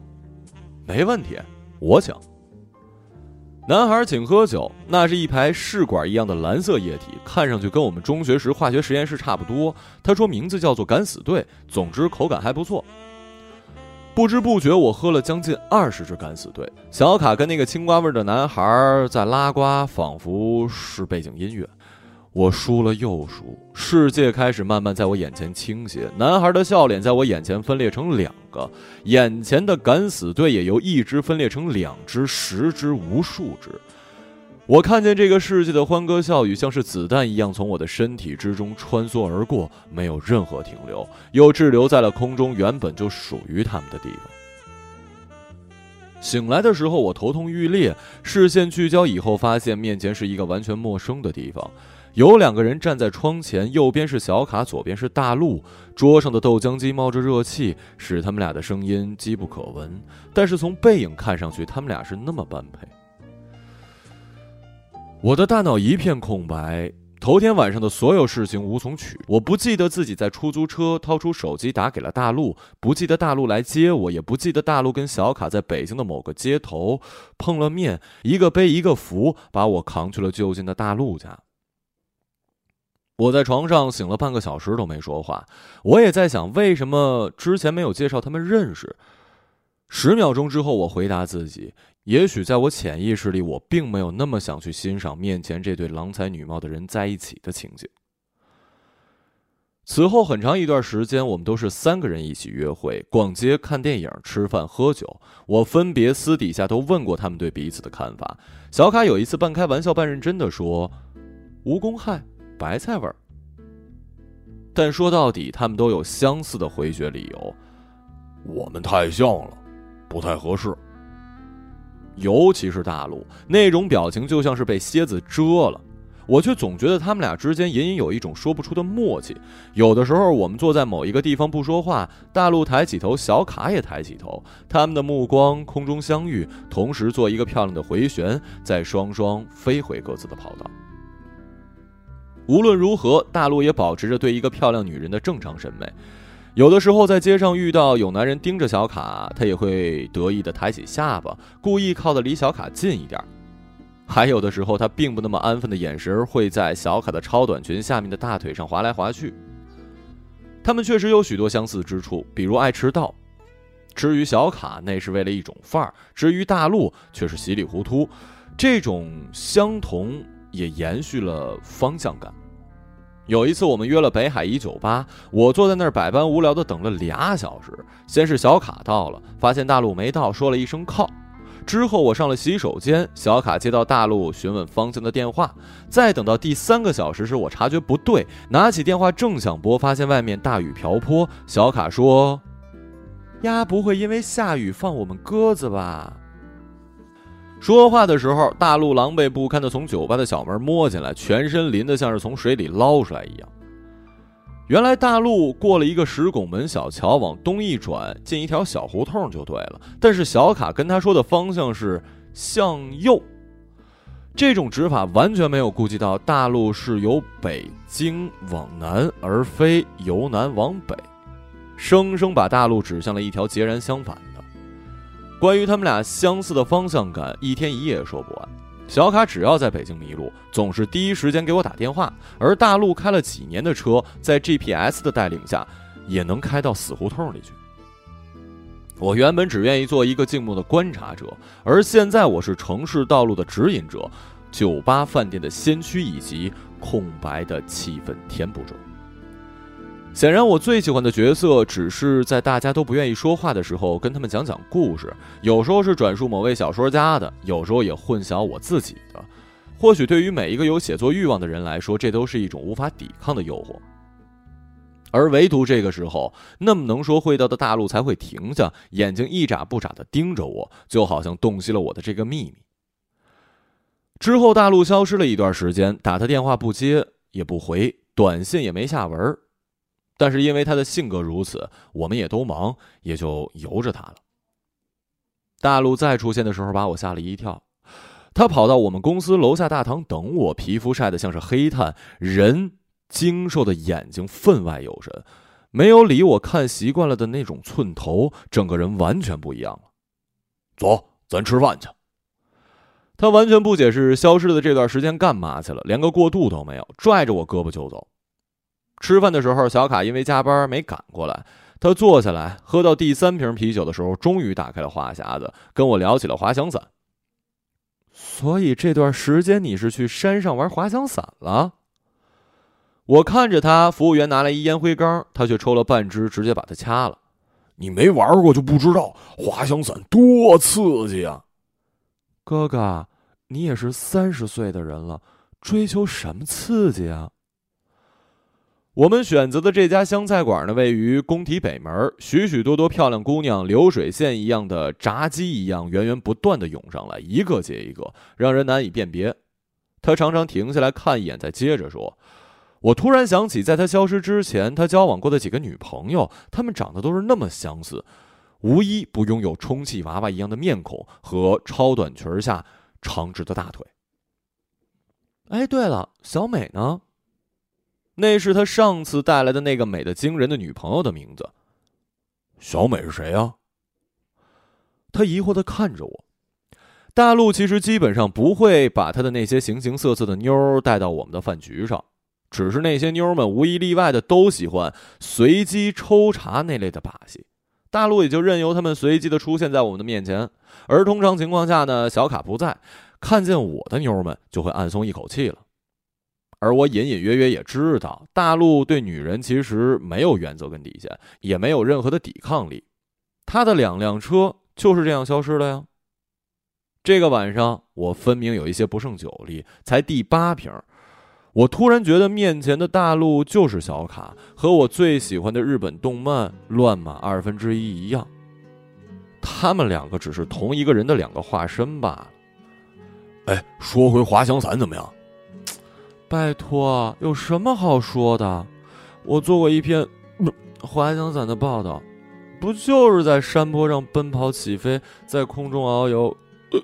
没问题，我请。男孩请喝酒，那是一排试管一样的蓝色液体，看上去跟我们中学时化学实验室差不多。他说名字叫做敢死队，总之口感还不错。不知不觉我喝了将近二十支敢死队。小卡跟那个青瓜味的男孩在拉呱，仿佛是背景音乐。我输了又输，世界开始慢慢在我眼前倾斜。男孩的笑脸在我眼前分裂成两个，眼前的敢死队也由一只分裂成两只、十只、无数只。我看见这个世界的欢歌笑语，像是子弹一样从我的身体之中穿梭而过，没有任何停留，又滞留在了空中原本就属于他们的地方。醒来的时候，我头痛欲裂，视线聚焦以后，发现面前是一个完全陌生的地方。有两个人站在窗前，右边是小卡，左边是大陆。桌上的豆浆机冒着热气，使他们俩的声音机不可闻。但是从背影看上去，他们俩是那么般配。我的大脑一片空白，头天晚上的所有事情无从取。我不记得自己在出租车掏出手机打给了大陆，不记得大陆来接我，也不记得大陆跟小卡在北京的某个街头碰了面，一个背一个扶，把我扛去了就近的大陆家。我在床上醒了半个小时都没说话，我也在想为什么之前没有介绍他们认识。十秒钟之后，我回答自己：也许在我潜意识里，我并没有那么想去欣赏面前这对郎才女貌的人在一起的情景。此后很长一段时间，我们都是三个人一起约会、逛街、看电影、吃饭、喝酒。我分别私底下都问过他们对彼此的看法。小卡有一次半开玩笑半认真的说：“无公害。”白菜味儿，但说到底，他们都有相似的回绝理由。我们太像了，不太合适。尤其是大陆那种表情，就像是被蝎子蛰了。我却总觉得他们俩之间隐隐有一种说不出的默契。有的时候，我们坐在某一个地方不说话，大陆抬起头，小卡也抬起头，他们的目光空中相遇，同时做一个漂亮的回旋，再双双飞回各自的跑道。无论如何，大陆也保持着对一个漂亮女人的正常审美。有的时候在街上遇到有男人盯着小卡，他也会得意的抬起下巴，故意靠得离小卡近一点。还有的时候，他并不那么安分的眼神会在小卡的超短裙下面的大腿上划来划去。他们确实有许多相似之处，比如爱迟到。至于小卡，那是为了一种范儿；至于大陆，却是稀里糊涂。这种相同。也延续了方向感。有一次，我们约了北海一酒吧，我坐在那儿百般无聊的等了俩小时。先是小卡到了，发现大陆没到，说了一声靠。之后我上了洗手间，小卡接到大陆询问方向的电话。再等到第三个小时时，我察觉不对，拿起电话正想拨，发现外面大雨瓢泼。小卡说：“呀，不会因为下雨放我们鸽子吧？”说话的时候，大陆狼狈不堪的从酒吧的小门摸进来，全身淋得像是从水里捞出来一样。原来大陆过了一个石拱门小桥，往东一转，进一条小胡同就对了。但是小卡跟他说的方向是向右，这种指法完全没有顾及到大陆是由北京往南，而非由南往北，生生把大陆指向了一条截然相反。关于他们俩相似的方向感，一天一夜说不完。小卡只要在北京迷路，总是第一时间给我打电话；而大陆开了几年的车，在 GPS 的带领下，也能开到死胡同里去。我原本只愿意做一个静默的观察者，而现在我是城市道路的指引者，酒吧、饭店的先驱，以及空白的气氛填补者。显然，我最喜欢的角色只是在大家都不愿意说话的时候，跟他们讲讲故事。有时候是转述某位小说家的，有时候也混淆我自己的。或许对于每一个有写作欲望的人来说，这都是一种无法抵抗的诱惑。而唯独这个时候，那么能说会道的大陆才会停下，眼睛一眨不眨的盯着我，就好像洞悉了我的这个秘密。之后，大陆消失了一段时间，打他电话不接也不回，短信也没下文儿。但是因为他的性格如此，我们也都忙，也就由着他了。大陆再出现的时候，把我吓了一跳。他跑到我们公司楼下大堂等我，皮肤晒得像是黑炭，人精瘦的眼睛分外有神，没有理我看习惯了的那种寸头，整个人完全不一样了。走，咱吃饭去。他完全不解释消失的这段时间干嘛去了，连个过渡都没有，拽着我胳膊就走。吃饭的时候，小卡因为加班没赶过来。他坐下来喝到第三瓶啤酒的时候，终于打开了话匣子，跟我聊起了滑翔伞。所以这段时间你是去山上玩滑翔伞了？我看着他，服务员拿来一烟灰缸，他却抽了半支，直接把它掐了。你没玩过就不知道滑翔伞多刺激啊！哥哥，你也是三十岁的人了，追求什么刺激啊？我们选择的这家湘菜馆呢，位于工体北门。许许多多漂亮姑娘，流水线一样的炸鸡一样，源源不断的涌上来，一个接一个，让人难以辨别。他常常停下来看一眼，再接着说。我突然想起，在他消失之前，他交往过的几个女朋友，她们长得都是那么相似，无一不拥有充气娃娃一样的面孔和超短裙下长直的大腿。哎，对了，小美呢？那是他上次带来的那个美的惊人的女朋友的名字。小美是谁啊？他疑惑的看着我。大陆其实基本上不会把他的那些形形色色的妞带到我们的饭局上，只是那些妞们无一例外的都喜欢随机抽查那类的把戏。大陆也就任由他们随机的出现在我们的面前，而通常情况下呢，小卡不在，看见我的妞们就会暗松一口气了。而我隐隐约约也知道，大陆对女人其实没有原则跟底线，也没有任何的抵抗力。他的两辆车就是这样消失了呀。这个晚上，我分明有一些不胜酒力，才第八瓶。我突然觉得面前的大陆就是小卡，和我最喜欢的日本动漫《乱马二分之一》一样。他们两个只是同一个人的两个化身罢了。哎，说回滑翔伞怎么样？拜托，有什么好说的？我做过一篇滑翔伞的报道，不就是在山坡上奔跑起飞，在空中遨游，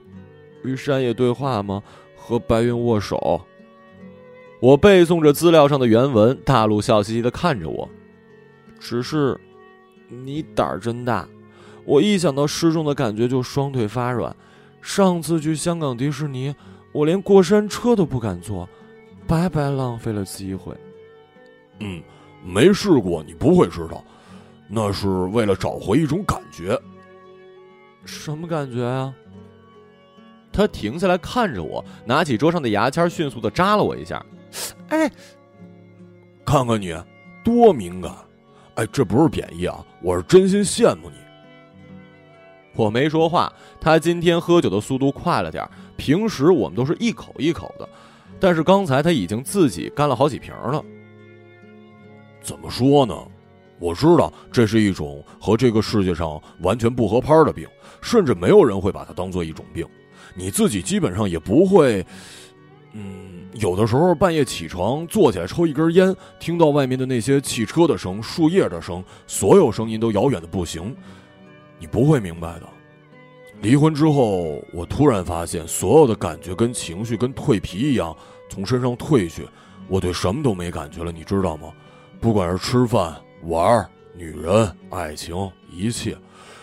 与山野对话吗？和白云握手。我背诵着资料上的原文，大陆笑嘻嘻的看着我。只是，你胆儿真大，我一想到失重的感觉就双腿发软。上次去香港迪士尼，我连过山车都不敢坐。白白浪费了机会。嗯，没试过你不会知道，那是为了找回一种感觉。什么感觉啊？他停下来看着我，拿起桌上的牙签，迅速的扎了我一下。哎，看看你，多敏感！哎，这不是贬义啊，我是真心羡慕你。我没说话。他今天喝酒的速度快了点平时我们都是一口一口的。但是刚才他已经自己干了好几瓶了。怎么说呢？我知道这是一种和这个世界上完全不合拍的病，甚至没有人会把它当做一种病。你自己基本上也不会。嗯，有的时候半夜起床，坐起来抽一根烟，听到外面的那些汽车的声、树叶的声，所有声音都遥远的不行。你不会明白的。离婚之后，我突然发现，所有的感觉跟情绪跟蜕皮一样从身上褪去，我对什么都没感觉了，你知道吗？不管是吃饭、玩、女人、爱情，一切，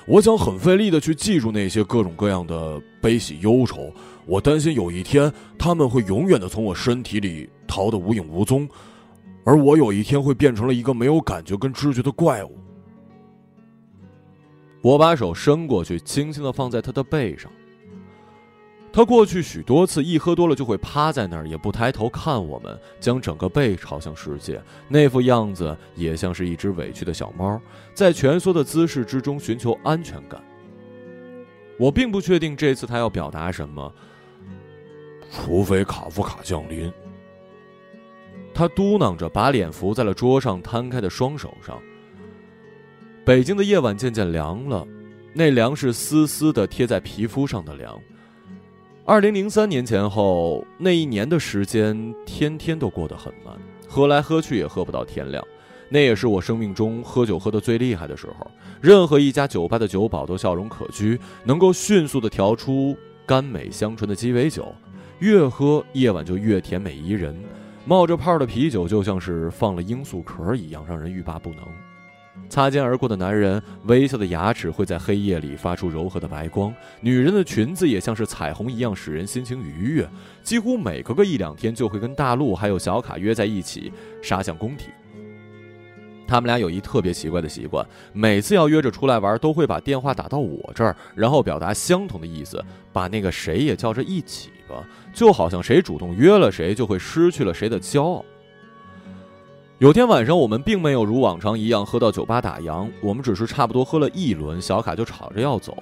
我想很费力的去记住那些各种各样的悲喜忧愁。我担心有一天他们会永远的从我身体里逃得无影无踪，而我有一天会变成了一个没有感觉跟知觉的怪物。我把手伸过去，轻轻的放在他的背上。他过去许多次一喝多了就会趴在那儿，也不抬头看我们，将整个背朝向世界，那副样子也像是一只委屈的小猫，在蜷缩的姿势之中寻求安全感。我并不确定这次他要表达什么。除非卡夫卡降临，他嘟囔着，把脸伏在了桌上摊开的双手上。北京的夜晚渐渐凉了，那凉是丝丝的贴在皮肤上的凉。二零零三年前后，那一年的时间，天天都过得很慢，喝来喝去也喝不到天亮。那也是我生命中喝酒喝得最厉害的时候。任何一家酒吧的酒保都笑容可掬，能够迅速的调出甘美香醇的鸡尾酒。越喝夜晚就越甜美宜人，冒着泡的啤酒就像是放了罂粟壳一样，让人欲罢不能。擦肩而过的男人微笑的牙齿会在黑夜里发出柔和的白光，女人的裙子也像是彩虹一样，使人心情愉悦。几乎每隔个一两天就会跟大陆还有小卡约在一起杀向工体。他们俩有一特别奇怪的习惯，每次要约着出来玩，都会把电话打到我这儿，然后表达相同的意思，把那个谁也叫着一起吧，就好像谁主动约了谁，就会失去了谁的骄傲。有天晚上，我们并没有如往常一样喝到酒吧打烊，我们只是差不多喝了一轮，小卡就吵着要走，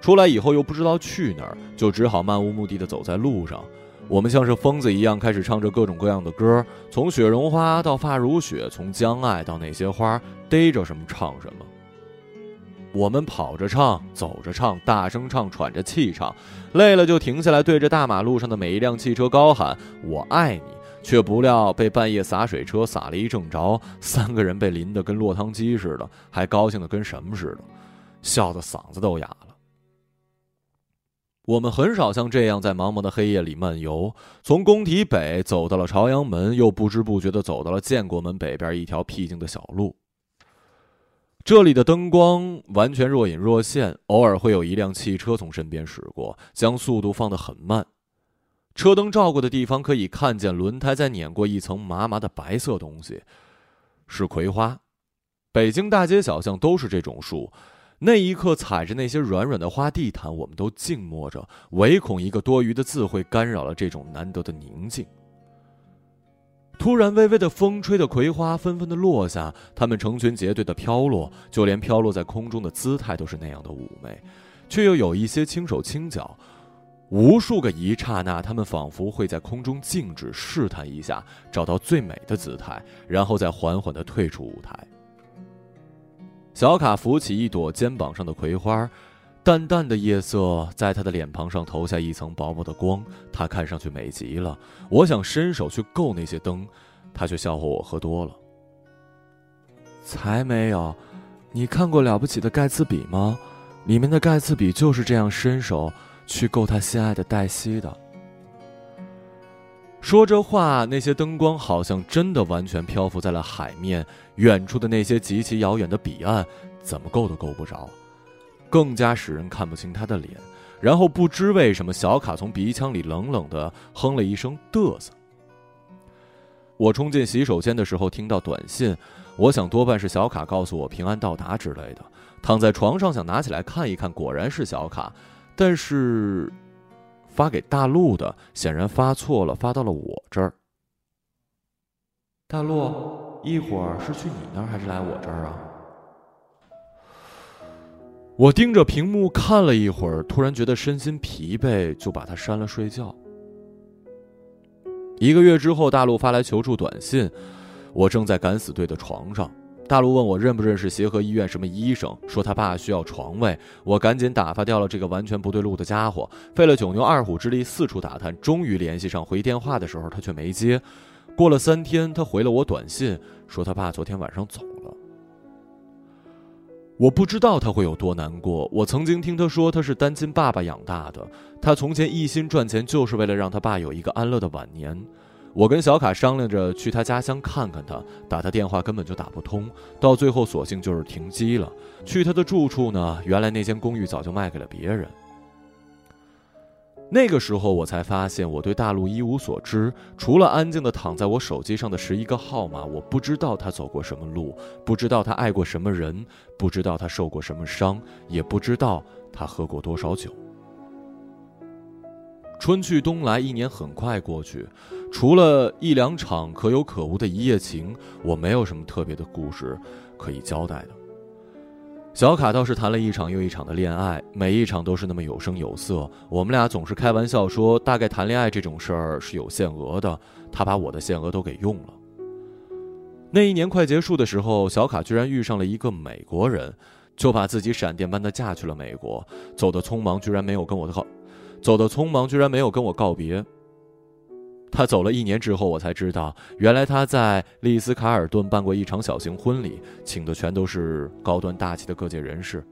出来以后又不知道去哪儿，就只好漫无目的的走在路上。我们像是疯子一样开始唱着各种各样的歌，从雪绒花到发如雪，从将爱到那些花，逮着什么唱什么。我们跑着唱，走着唱，大声唱，喘着气唱，累了就停下来，对着大马路上的每一辆汽车高喊“我爱你”，却不料被半夜洒水车洒了一正着，三个人被淋得跟落汤鸡似的，还高兴的跟什么似的，笑得嗓子都哑了。我们很少像这样在茫茫的黑夜里漫游，从工体北走到了朝阳门，又不知不觉地走到了建国门北边一条僻静的小路。这里的灯光完全若隐若现，偶尔会有一辆汽车从身边驶过，将速度放得很慢。车灯照过的地方，可以看见轮胎在碾过一层麻麻的白色东西，是葵花。北京大街小巷都是这种树。那一刻，踩着那些软软的花地毯，我们都静默着，唯恐一个多余的字会干扰了这种难得的宁静。突然，微微的风吹的葵花纷纷的落下，它们成群结队的飘落，就连飘落在空中的姿态都是那样的妩媚，却又有一些轻手轻脚。无数个一刹那，他们仿佛会在空中静止，试探一下，找到最美的姿态，然后再缓缓的退出舞台。小卡扶起一朵肩膀上的葵花，淡淡的夜色在他的脸庞上投下一层薄薄的光，他看上去美极了。我想伸手去够那些灯，他却笑话我喝多了。才没有，你看过《了不起的盖茨比》吗？里面的盖茨比就是这样伸手去够他心爱的黛西的。说着话，那些灯光好像真的完全漂浮在了海面，远处的那些极其遥远的彼岸，怎么够都够不着，更加使人看不清他的脸。然后不知为什么，小卡从鼻腔里冷冷的哼了一声嘚瑟。我冲进洗手间的时候，听到短信，我想多半是小卡告诉我平安到达之类的。躺在床上想拿起来看一看，果然是小卡，但是。发给大陆的显然发错了，发到了我这儿。大陆，一会儿是去你那儿还是来我这儿啊？我盯着屏幕看了一会儿，突然觉得身心疲惫，就把它删了睡觉。一个月之后，大陆发来求助短信，我正在敢死队的床上，大陆问我认不认识协和医院什么医生，说他爸需要床位，我赶紧打发掉了这个完全不对路的家伙，费了九牛二虎之力四处打探，终于联系上回电话的时候，他却没接。过了三天，他回了我短信，说他爸昨天晚上走了。我不知道他会有多难过。我曾经听他说，他是单亲爸爸养大的，他从前一心赚钱，就是为了让他爸有一个安乐的晚年。我跟小卡商量着去他家乡看看他，打他电话根本就打不通，到最后索性就是停机了。去他的住处呢，原来那间公寓早就卖给了别人。那个时候我才发现我对大陆一无所知，除了安静的躺在我手机上的十一个号码，我不知道他走过什么路，不知道他爱过什么人，不知道他受过什么伤，也不知道他喝过多少酒。春去冬来，一年很快过去，除了一两场可有可无的一夜情，我没有什么特别的故事可以交代的。小卡倒是谈了一场又一场的恋爱，每一场都是那么有声有色。我们俩总是开玩笑说，大概谈恋爱这种事儿是有限额的，他把我的限额都给用了。那一年快结束的时候，小卡居然遇上了一个美国人，就把自己闪电般的嫁去了美国，走的匆忙，居然没有跟我告。走的匆忙，居然没有跟我告别。他走了一年之后，我才知道，原来他在丽思卡尔顿办过一场小型婚礼，请的全都是高端大气的各界人士。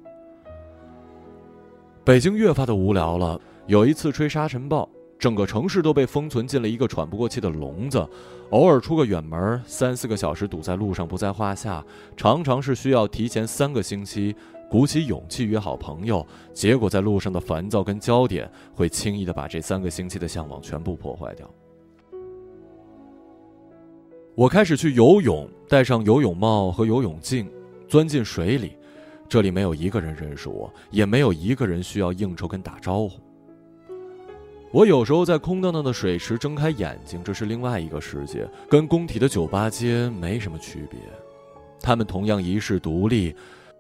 北京越发的无聊了。有一次吹沙尘暴，整个城市都被封存进了一个喘不过气的笼子，偶尔出个远门，三四个小时堵在路上不在话下，常常是需要提前三个星期。鼓起勇气约好朋友，结果在路上的烦躁跟焦点会轻易的把这三个星期的向往全部破坏掉。我开始去游泳，戴上游泳帽和游泳镜，钻进水里。这里没有一个人认识我，也没有一个人需要应酬跟打招呼。我有时候在空荡荡的水池睁开眼睛，这是另外一个世界，跟工体的酒吧街没什么区别。他们同样一世独立。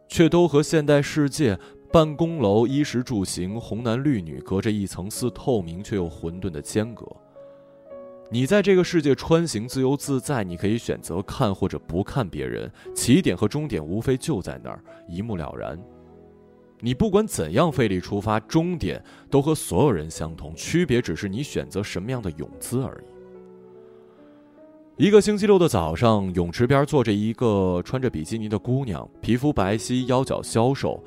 却都和现代世界办公楼衣食住行红男绿女隔着一层似透明却又混沌的间隔。你在这个世界穿行自由自在，你可以选择看或者不看别人，起点和终点无非就在那儿，一目了然。你不管怎样费力出发，终点都和所有人相同，区别只是你选择什么样的泳姿而已。一个星期六的早上，泳池边坐着一个穿着比基尼的姑娘，皮肤白皙，腰脚消瘦，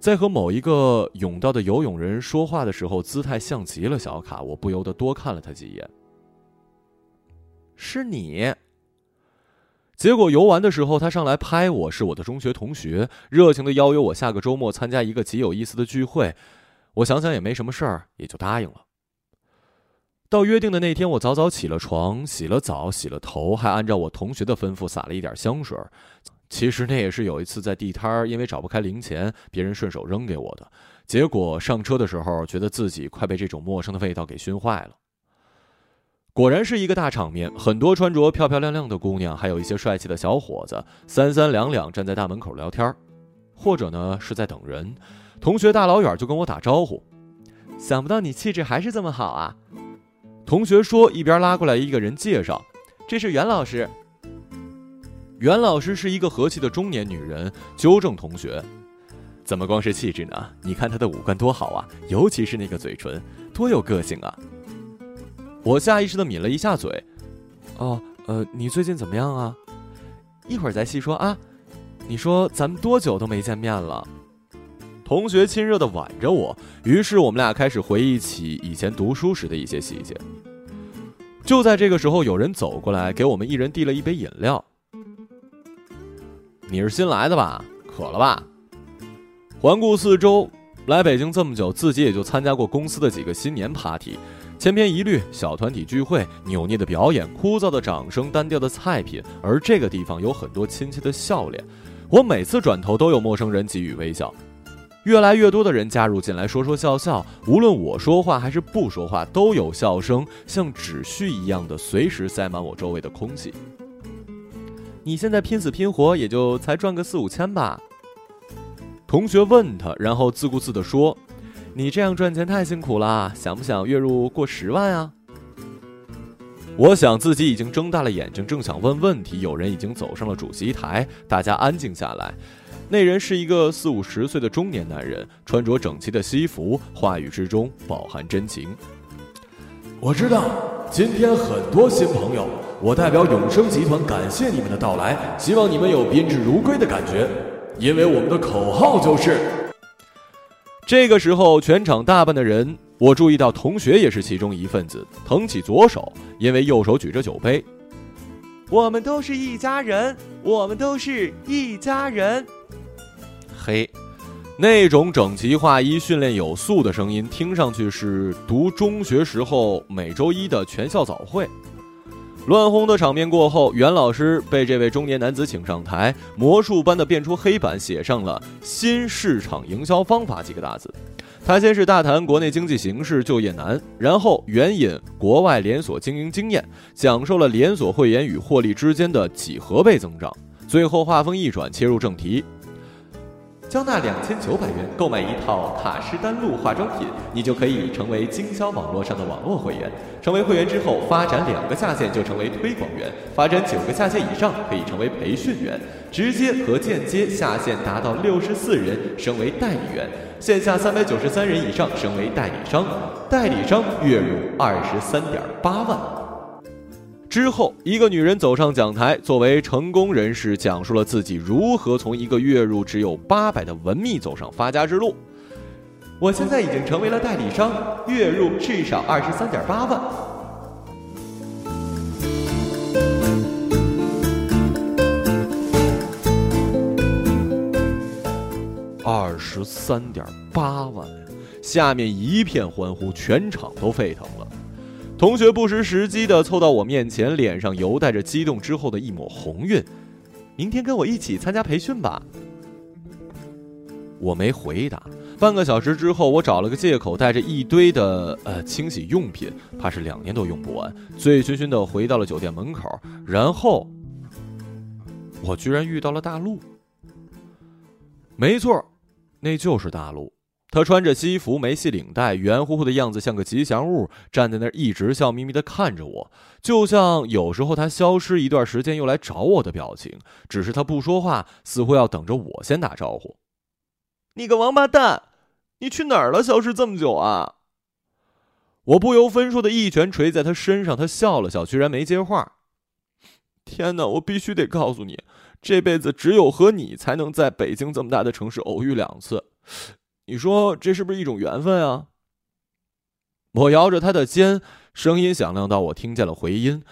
在和某一个泳道的游泳人说话的时候，姿态像极了小卡。我不由得多看了他几眼。是你。结果游玩的时候，他上来拍我，是我的中学同学，热情的邀约我下个周末参加一个极有意思的聚会。我想想也没什么事儿，也就答应了。到约定的那天，我早早起了床，洗了澡，洗了头，还按照我同学的吩咐撒了一点香水。其实那也是有一次在地摊儿，因为找不开零钱，别人顺手扔给我的。结果上车的时候，觉得自己快被这种陌生的味道给熏坏了。果然是一个大场面，很多穿着漂漂亮亮的姑娘，还有一些帅气的小伙子，三三两两站在大门口聊天，或者呢是在等人。同学大老远就跟我打招呼，想不到你气质还是这么好啊！同学说，一边拉过来一个人介绍：“这是袁老师。”袁老师是一个和气的中年女人，纠正同学：“怎么光是气质呢？你看她的五官多好啊，尤其是那个嘴唇，多有个性啊！”我下意识的抿了一下嘴：“哦，呃，你最近怎么样啊？一会儿再细说啊。你说咱们多久都没见面了？”同学亲热的挽着我，于是我们俩开始回忆起以前读书时的一些细节。就在这个时候，有人走过来，给我们一人递了一杯饮料。你是新来的吧？渴了吧？环顾四周，来北京这么久，自己也就参加过公司的几个新年 party，千篇一律，小团体聚会，扭捏的表演，枯燥的掌声，单调的菜品。而这个地方有很多亲切的笑脸，我每次转头都有陌生人给予微笑。越来越多的人加入进来，说说笑笑。无论我说话还是不说话，都有笑声，像纸絮一样的随时塞满我周围的空气。你现在拼死拼活，也就才赚个四五千吧？同学问他，然后自顾自地说：“你这样赚钱太辛苦了，想不想月入过十万啊？”我想自己已经睁大了眼睛，正想问问题，有人已经走上了主席台，大家安静下来。那人是一个四五十岁的中年男人，穿着整齐的西服，话语之中饱含真情。我知道今天很多新朋友，我代表永生集团感谢你们的到来，希望你们有宾至如归的感觉，因为我们的口号就是。这个时候，全场大半的人。我注意到同学也是其中一份子，腾起左手，因为右手举着酒杯。我们都是一家人，我们都是一家人。嘿，那种整齐划一、训练有素的声音，听上去是读中学时候每周一的全校早会。乱哄的场面过后，袁老师被这位中年男子请上台，魔术般的变出黑板，写上了“新市场营销方法”几个大字。他先是大谈国内经济形势、就业难，然后援引国外连锁经营经验，讲授了连锁会员与获利之间的几何倍增长。最后话锋一转，切入正题。交纳两千九百元购买一套卡诗丹露化妆品，你就可以成为经销网络上的网络会员。成为会员之后，发展两个下线就成为推广员，发展九个下线以上可以成为培训员，直接和间接下线达到六十四人升为代理员，线下三百九十三人以上升为代理商，代理商月入二十三点八万。之后，一个女人走上讲台，作为成功人士，讲述了自己如何从一个月入只有八百的文秘走上发家之路。我现在已经成为了代理商，月入至少二十三点八万。二十三点八万，下面一片欢呼，全场都沸腾了。同学不失时机的凑到我面前，脸上犹带着激动之后的一抹红晕。明天跟我一起参加培训吧。我没回答。半个小时之后，我找了个借口，带着一堆的呃清洗用品，怕是两年都用不完，醉醺醺的回到了酒店门口。然后，我居然遇到了大陆。没错，那就是大陆。他穿着西服，没系领带，圆乎乎的样子像个吉祥物，站在那儿一直笑眯眯的看着我，就像有时候他消失一段时间又来找我的表情。只是他不说话，似乎要等着我先打招呼。你个王八蛋，你去哪儿了？消失这么久啊！我不由分说的一拳捶在他身上，他笑了笑，居然没接话。天哪，我必须得告诉你，这辈子只有和你才能在北京这么大的城市偶遇两次。你说这是不是一种缘分啊？我摇着他的肩，声音响亮到我听见了回音。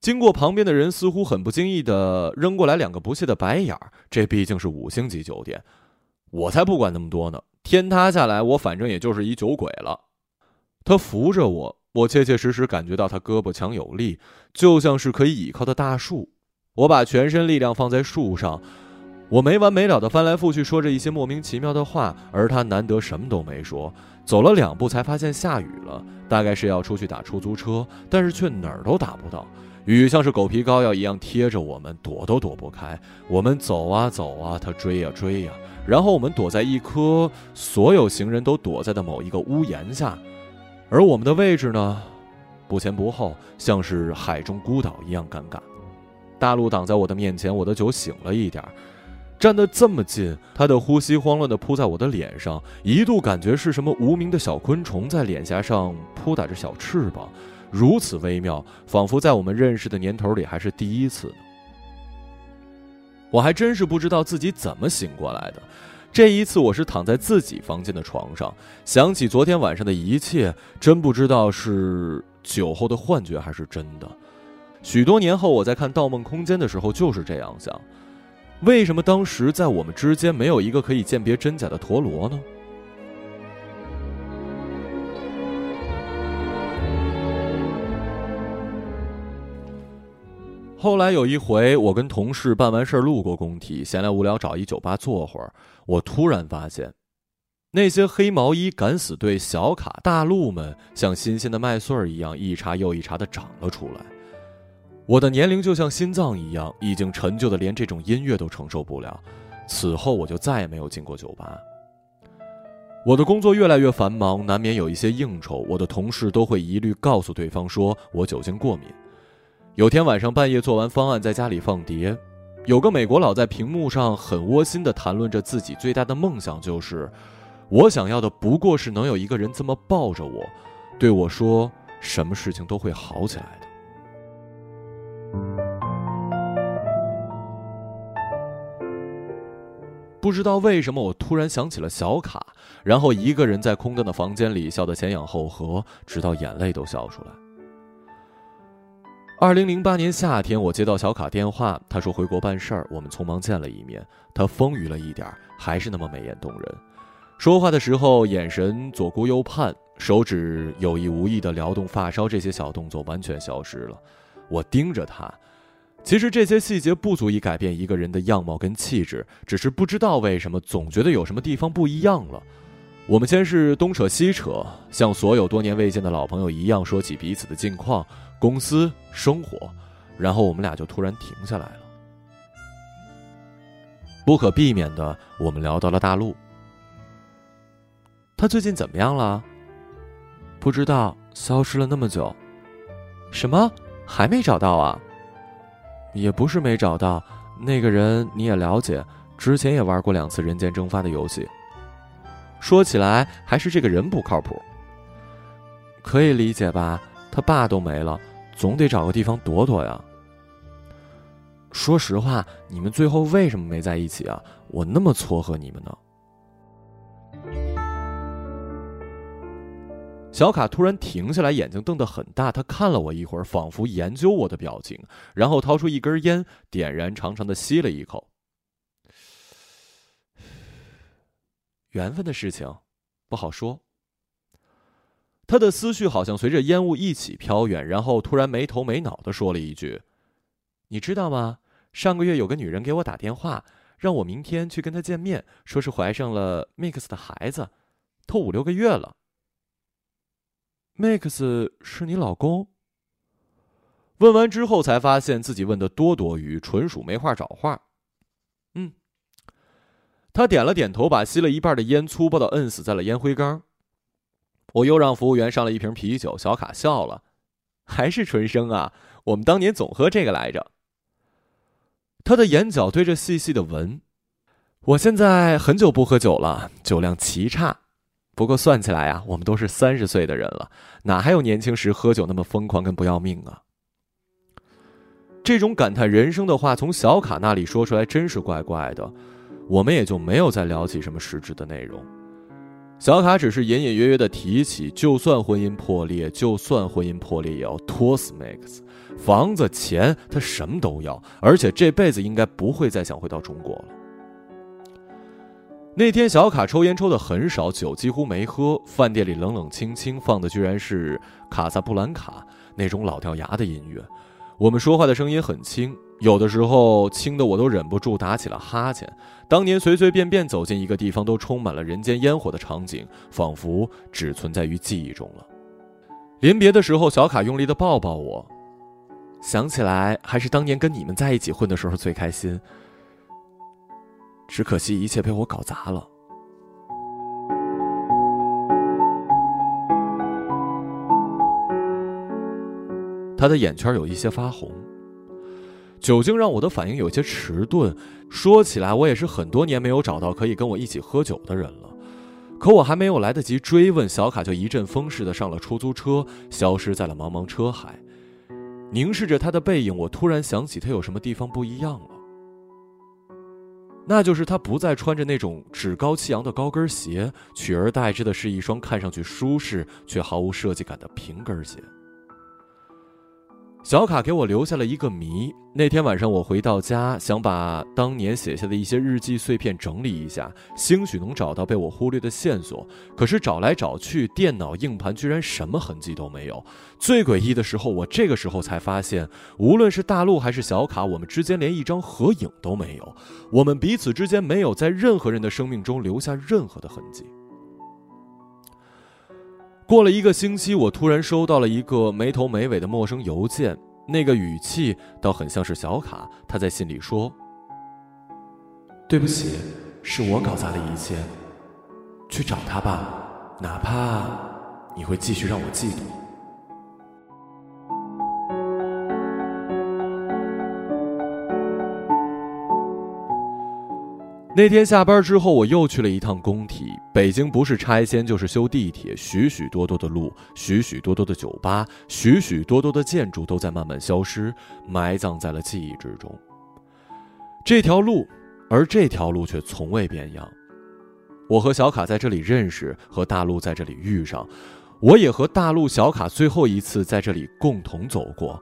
经过旁边的人，似乎很不经意的扔过来两个不屑的白眼儿。这毕竟是五星级酒店，我才不管那么多呢。天塌下来，我反正也就是一酒鬼了。他扶着我，我切切实实感觉到他胳膊强有力，就像是可以倚靠的大树。我把全身力量放在树上。我没完没了的翻来覆去说着一些莫名其妙的话，而他难得什么都没说。走了两步才发现下雨了，大概是要出去打出租车，但是却哪儿都打不到。雨像是狗皮膏药一样贴着我们，躲都躲不开。我们走啊走啊，他追呀追呀，然后我们躲在一棵所有行人都躲在的某一个屋檐下，而我们的位置呢，不前不后，像是海中孤岛一样尴尬。大陆挡在我的面前，我的酒醒了一点儿。站得这么近，他的呼吸慌乱地扑在我的脸上，一度感觉是什么无名的小昆虫在脸颊上扑打着小翅膀，如此微妙，仿佛在我们认识的年头里还是第一次。我还真是不知道自己怎么醒过来的，这一次我是躺在自己房间的床上，想起昨天晚上的一切，真不知道是酒后的幻觉还是真的。许多年后，我在看《盗梦空间》的时候就是这样想。为什么当时在我们之间没有一个可以鉴别真假的陀螺呢？后来有一回，我跟同事办完事儿路过工体，闲来无聊找一酒吧坐会儿，我突然发现，那些黑毛衣敢死队小卡大陆们，像新鲜的麦穗儿一样，一茬又一茬的长了出来。我的年龄就像心脏一样，已经陈旧的连这种音乐都承受不了。此后我就再也没有进过酒吧。我的工作越来越繁忙，难免有一些应酬。我的同事都会一律告诉对方说我酒精过敏。有天晚上半夜做完方案，在家里放碟，有个美国佬在屏幕上很窝心的谈论着自己最大的梦想，就是我想要的不过是能有一个人这么抱着我，对我说什么事情都会好起来。不知道为什么，我突然想起了小卡，然后一个人在空荡的房间里笑得前仰后合，直到眼泪都笑出来。二零零八年夏天，我接到小卡电话，他说回国办事儿，我们匆忙见了一面。他丰腴了一点，还是那么美艳动人。说话的时候，眼神左顾右盼，手指有意无意地撩动发梢，这些小动作完全消失了。我盯着他。其实这些细节不足以改变一个人的样貌跟气质，只是不知道为什么总觉得有什么地方不一样了。我们先是东扯西扯，像所有多年未见的老朋友一样说起彼此的近况、公司生活，然后我们俩就突然停下来了。不可避免的，我们聊到了大陆。他最近怎么样了？不知道，消失了那么久。什么？还没找到啊？也不是没找到，那个人你也了解，之前也玩过两次人间蒸发的游戏。说起来还是这个人不靠谱。可以理解吧？他爸都没了，总得找个地方躲躲呀。说实话，你们最后为什么没在一起啊？我那么撮合你们呢。小卡突然停下来，眼睛瞪得很大。他看了我一会儿，仿佛研究我的表情，然后掏出一根烟，点燃，长长的吸了一口。缘分的事情，不好说。他的思绪好像随着烟雾一起飘远，然后突然没头没脑的说了一句：“你知道吗？上个月有个女人给我打电话，让我明天去跟她见面，说是怀上了 Mix 的孩子，都五六个月了。” Max 是你老公？问完之后才发现自己问的多多余，纯属没话找话。嗯，他点了点头，把吸了一半的烟粗暴的摁死在了烟灰缸。我又让服务员上了一瓶啤酒。小卡笑了，还是纯生啊！我们当年总喝这个来着。他的眼角对着细细的纹。我现在很久不喝酒了，酒量奇差。不过算起来啊，我们都是三十岁的人了，哪还有年轻时喝酒那么疯狂跟不要命啊？这种感叹人生的话从小卡那里说出来，真是怪怪的。我们也就没有再聊起什么实质的内容。小卡只是隐隐约约的提起，就算婚姻破裂，就算婚姻破裂，也要拖死 Max，房子、钱，他什么都要，而且这辈子应该不会再想回到中国了。那天小卡抽烟抽的很少，酒几乎没喝。饭店里冷冷清清，放的居然是卡萨布兰卡那种老掉牙的音乐。我们说话的声音很轻，有的时候轻的我都忍不住打起了哈欠。当年随随便便走进一个地方都充满了人间烟火的场景，仿佛只存在于记忆中了。临别的时候，小卡用力的抱抱我，想起来还是当年跟你们在一起混的时候最开心。只可惜一切被我搞砸了。他的眼圈有一些发红，酒精让我的反应有些迟钝。说起来，我也是很多年没有找到可以跟我一起喝酒的人了。可我还没有来得及追问，小卡就一阵风似的上了出租车，消失在了茫茫车海。凝视着他的背影，我突然想起他有什么地方不一样了。那就是他不再穿着那种趾高气扬的高跟鞋，取而代之的是一双看上去舒适却毫无设计感的平跟鞋。小卡给我留下了一个谜。那天晚上我回到家，想把当年写下的一些日记碎片整理一下，兴许能找到被我忽略的线索。可是找来找去，电脑硬盘居然什么痕迹都没有。最诡异的时候，我这个时候才发现，无论是大陆还是小卡，我们之间连一张合影都没有。我们彼此之间没有在任何人的生命中留下任何的痕迹。过了一个星期，我突然收到了一个没头没尾的陌生邮件，那个语气倒很像是小卡。他在信里说：“对不起，是我搞砸了一切，去找他吧，哪怕你会继续让我嫉妒。”那天下班之后，我又去了一趟工体。北京不是拆迁就是修地铁，许许多多的路，许许多多的酒吧，许许多多的建筑都在慢慢消失，埋葬在了记忆之中。这条路，而这条路却从未变样。我和小卡在这里认识，和大陆在这里遇上，我也和大陆小卡最后一次在这里共同走过。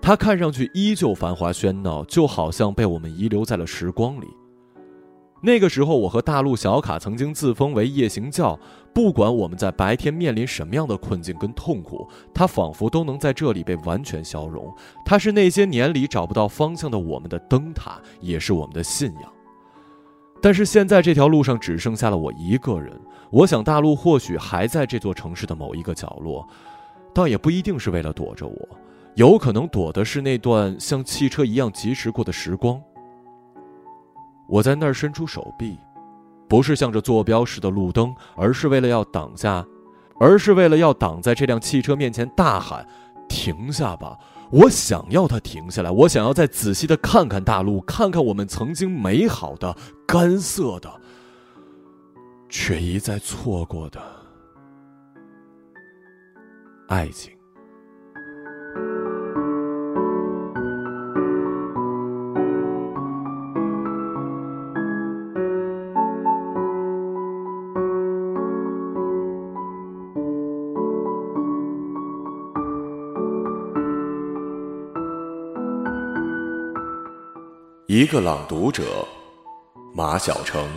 它看上去依旧繁华喧闹，就好像被我们遗留在了时光里。那个时候，我和大陆小卡曾经自封为夜行教，不管我们在白天面临什么样的困境跟痛苦，它仿佛都能在这里被完全消融。它是那些年里找不到方向的我们的灯塔，也是我们的信仰。但是现在这条路上只剩下了我一个人。我想大陆或许还在这座城市的某一个角落，倒也不一定是为了躲着我，有可能躲的是那段像汽车一样疾驰过的时光。我在那儿伸出手臂，不是向着坐标式的路灯，而是为了要挡下，而是为了要挡在这辆汽车面前，大喊：“停下吧！”我想要它停下来，我想要再仔细的看看大陆，看看我们曾经美好的、干涩的，却一再错过的爱情。一个朗读者，马晓成。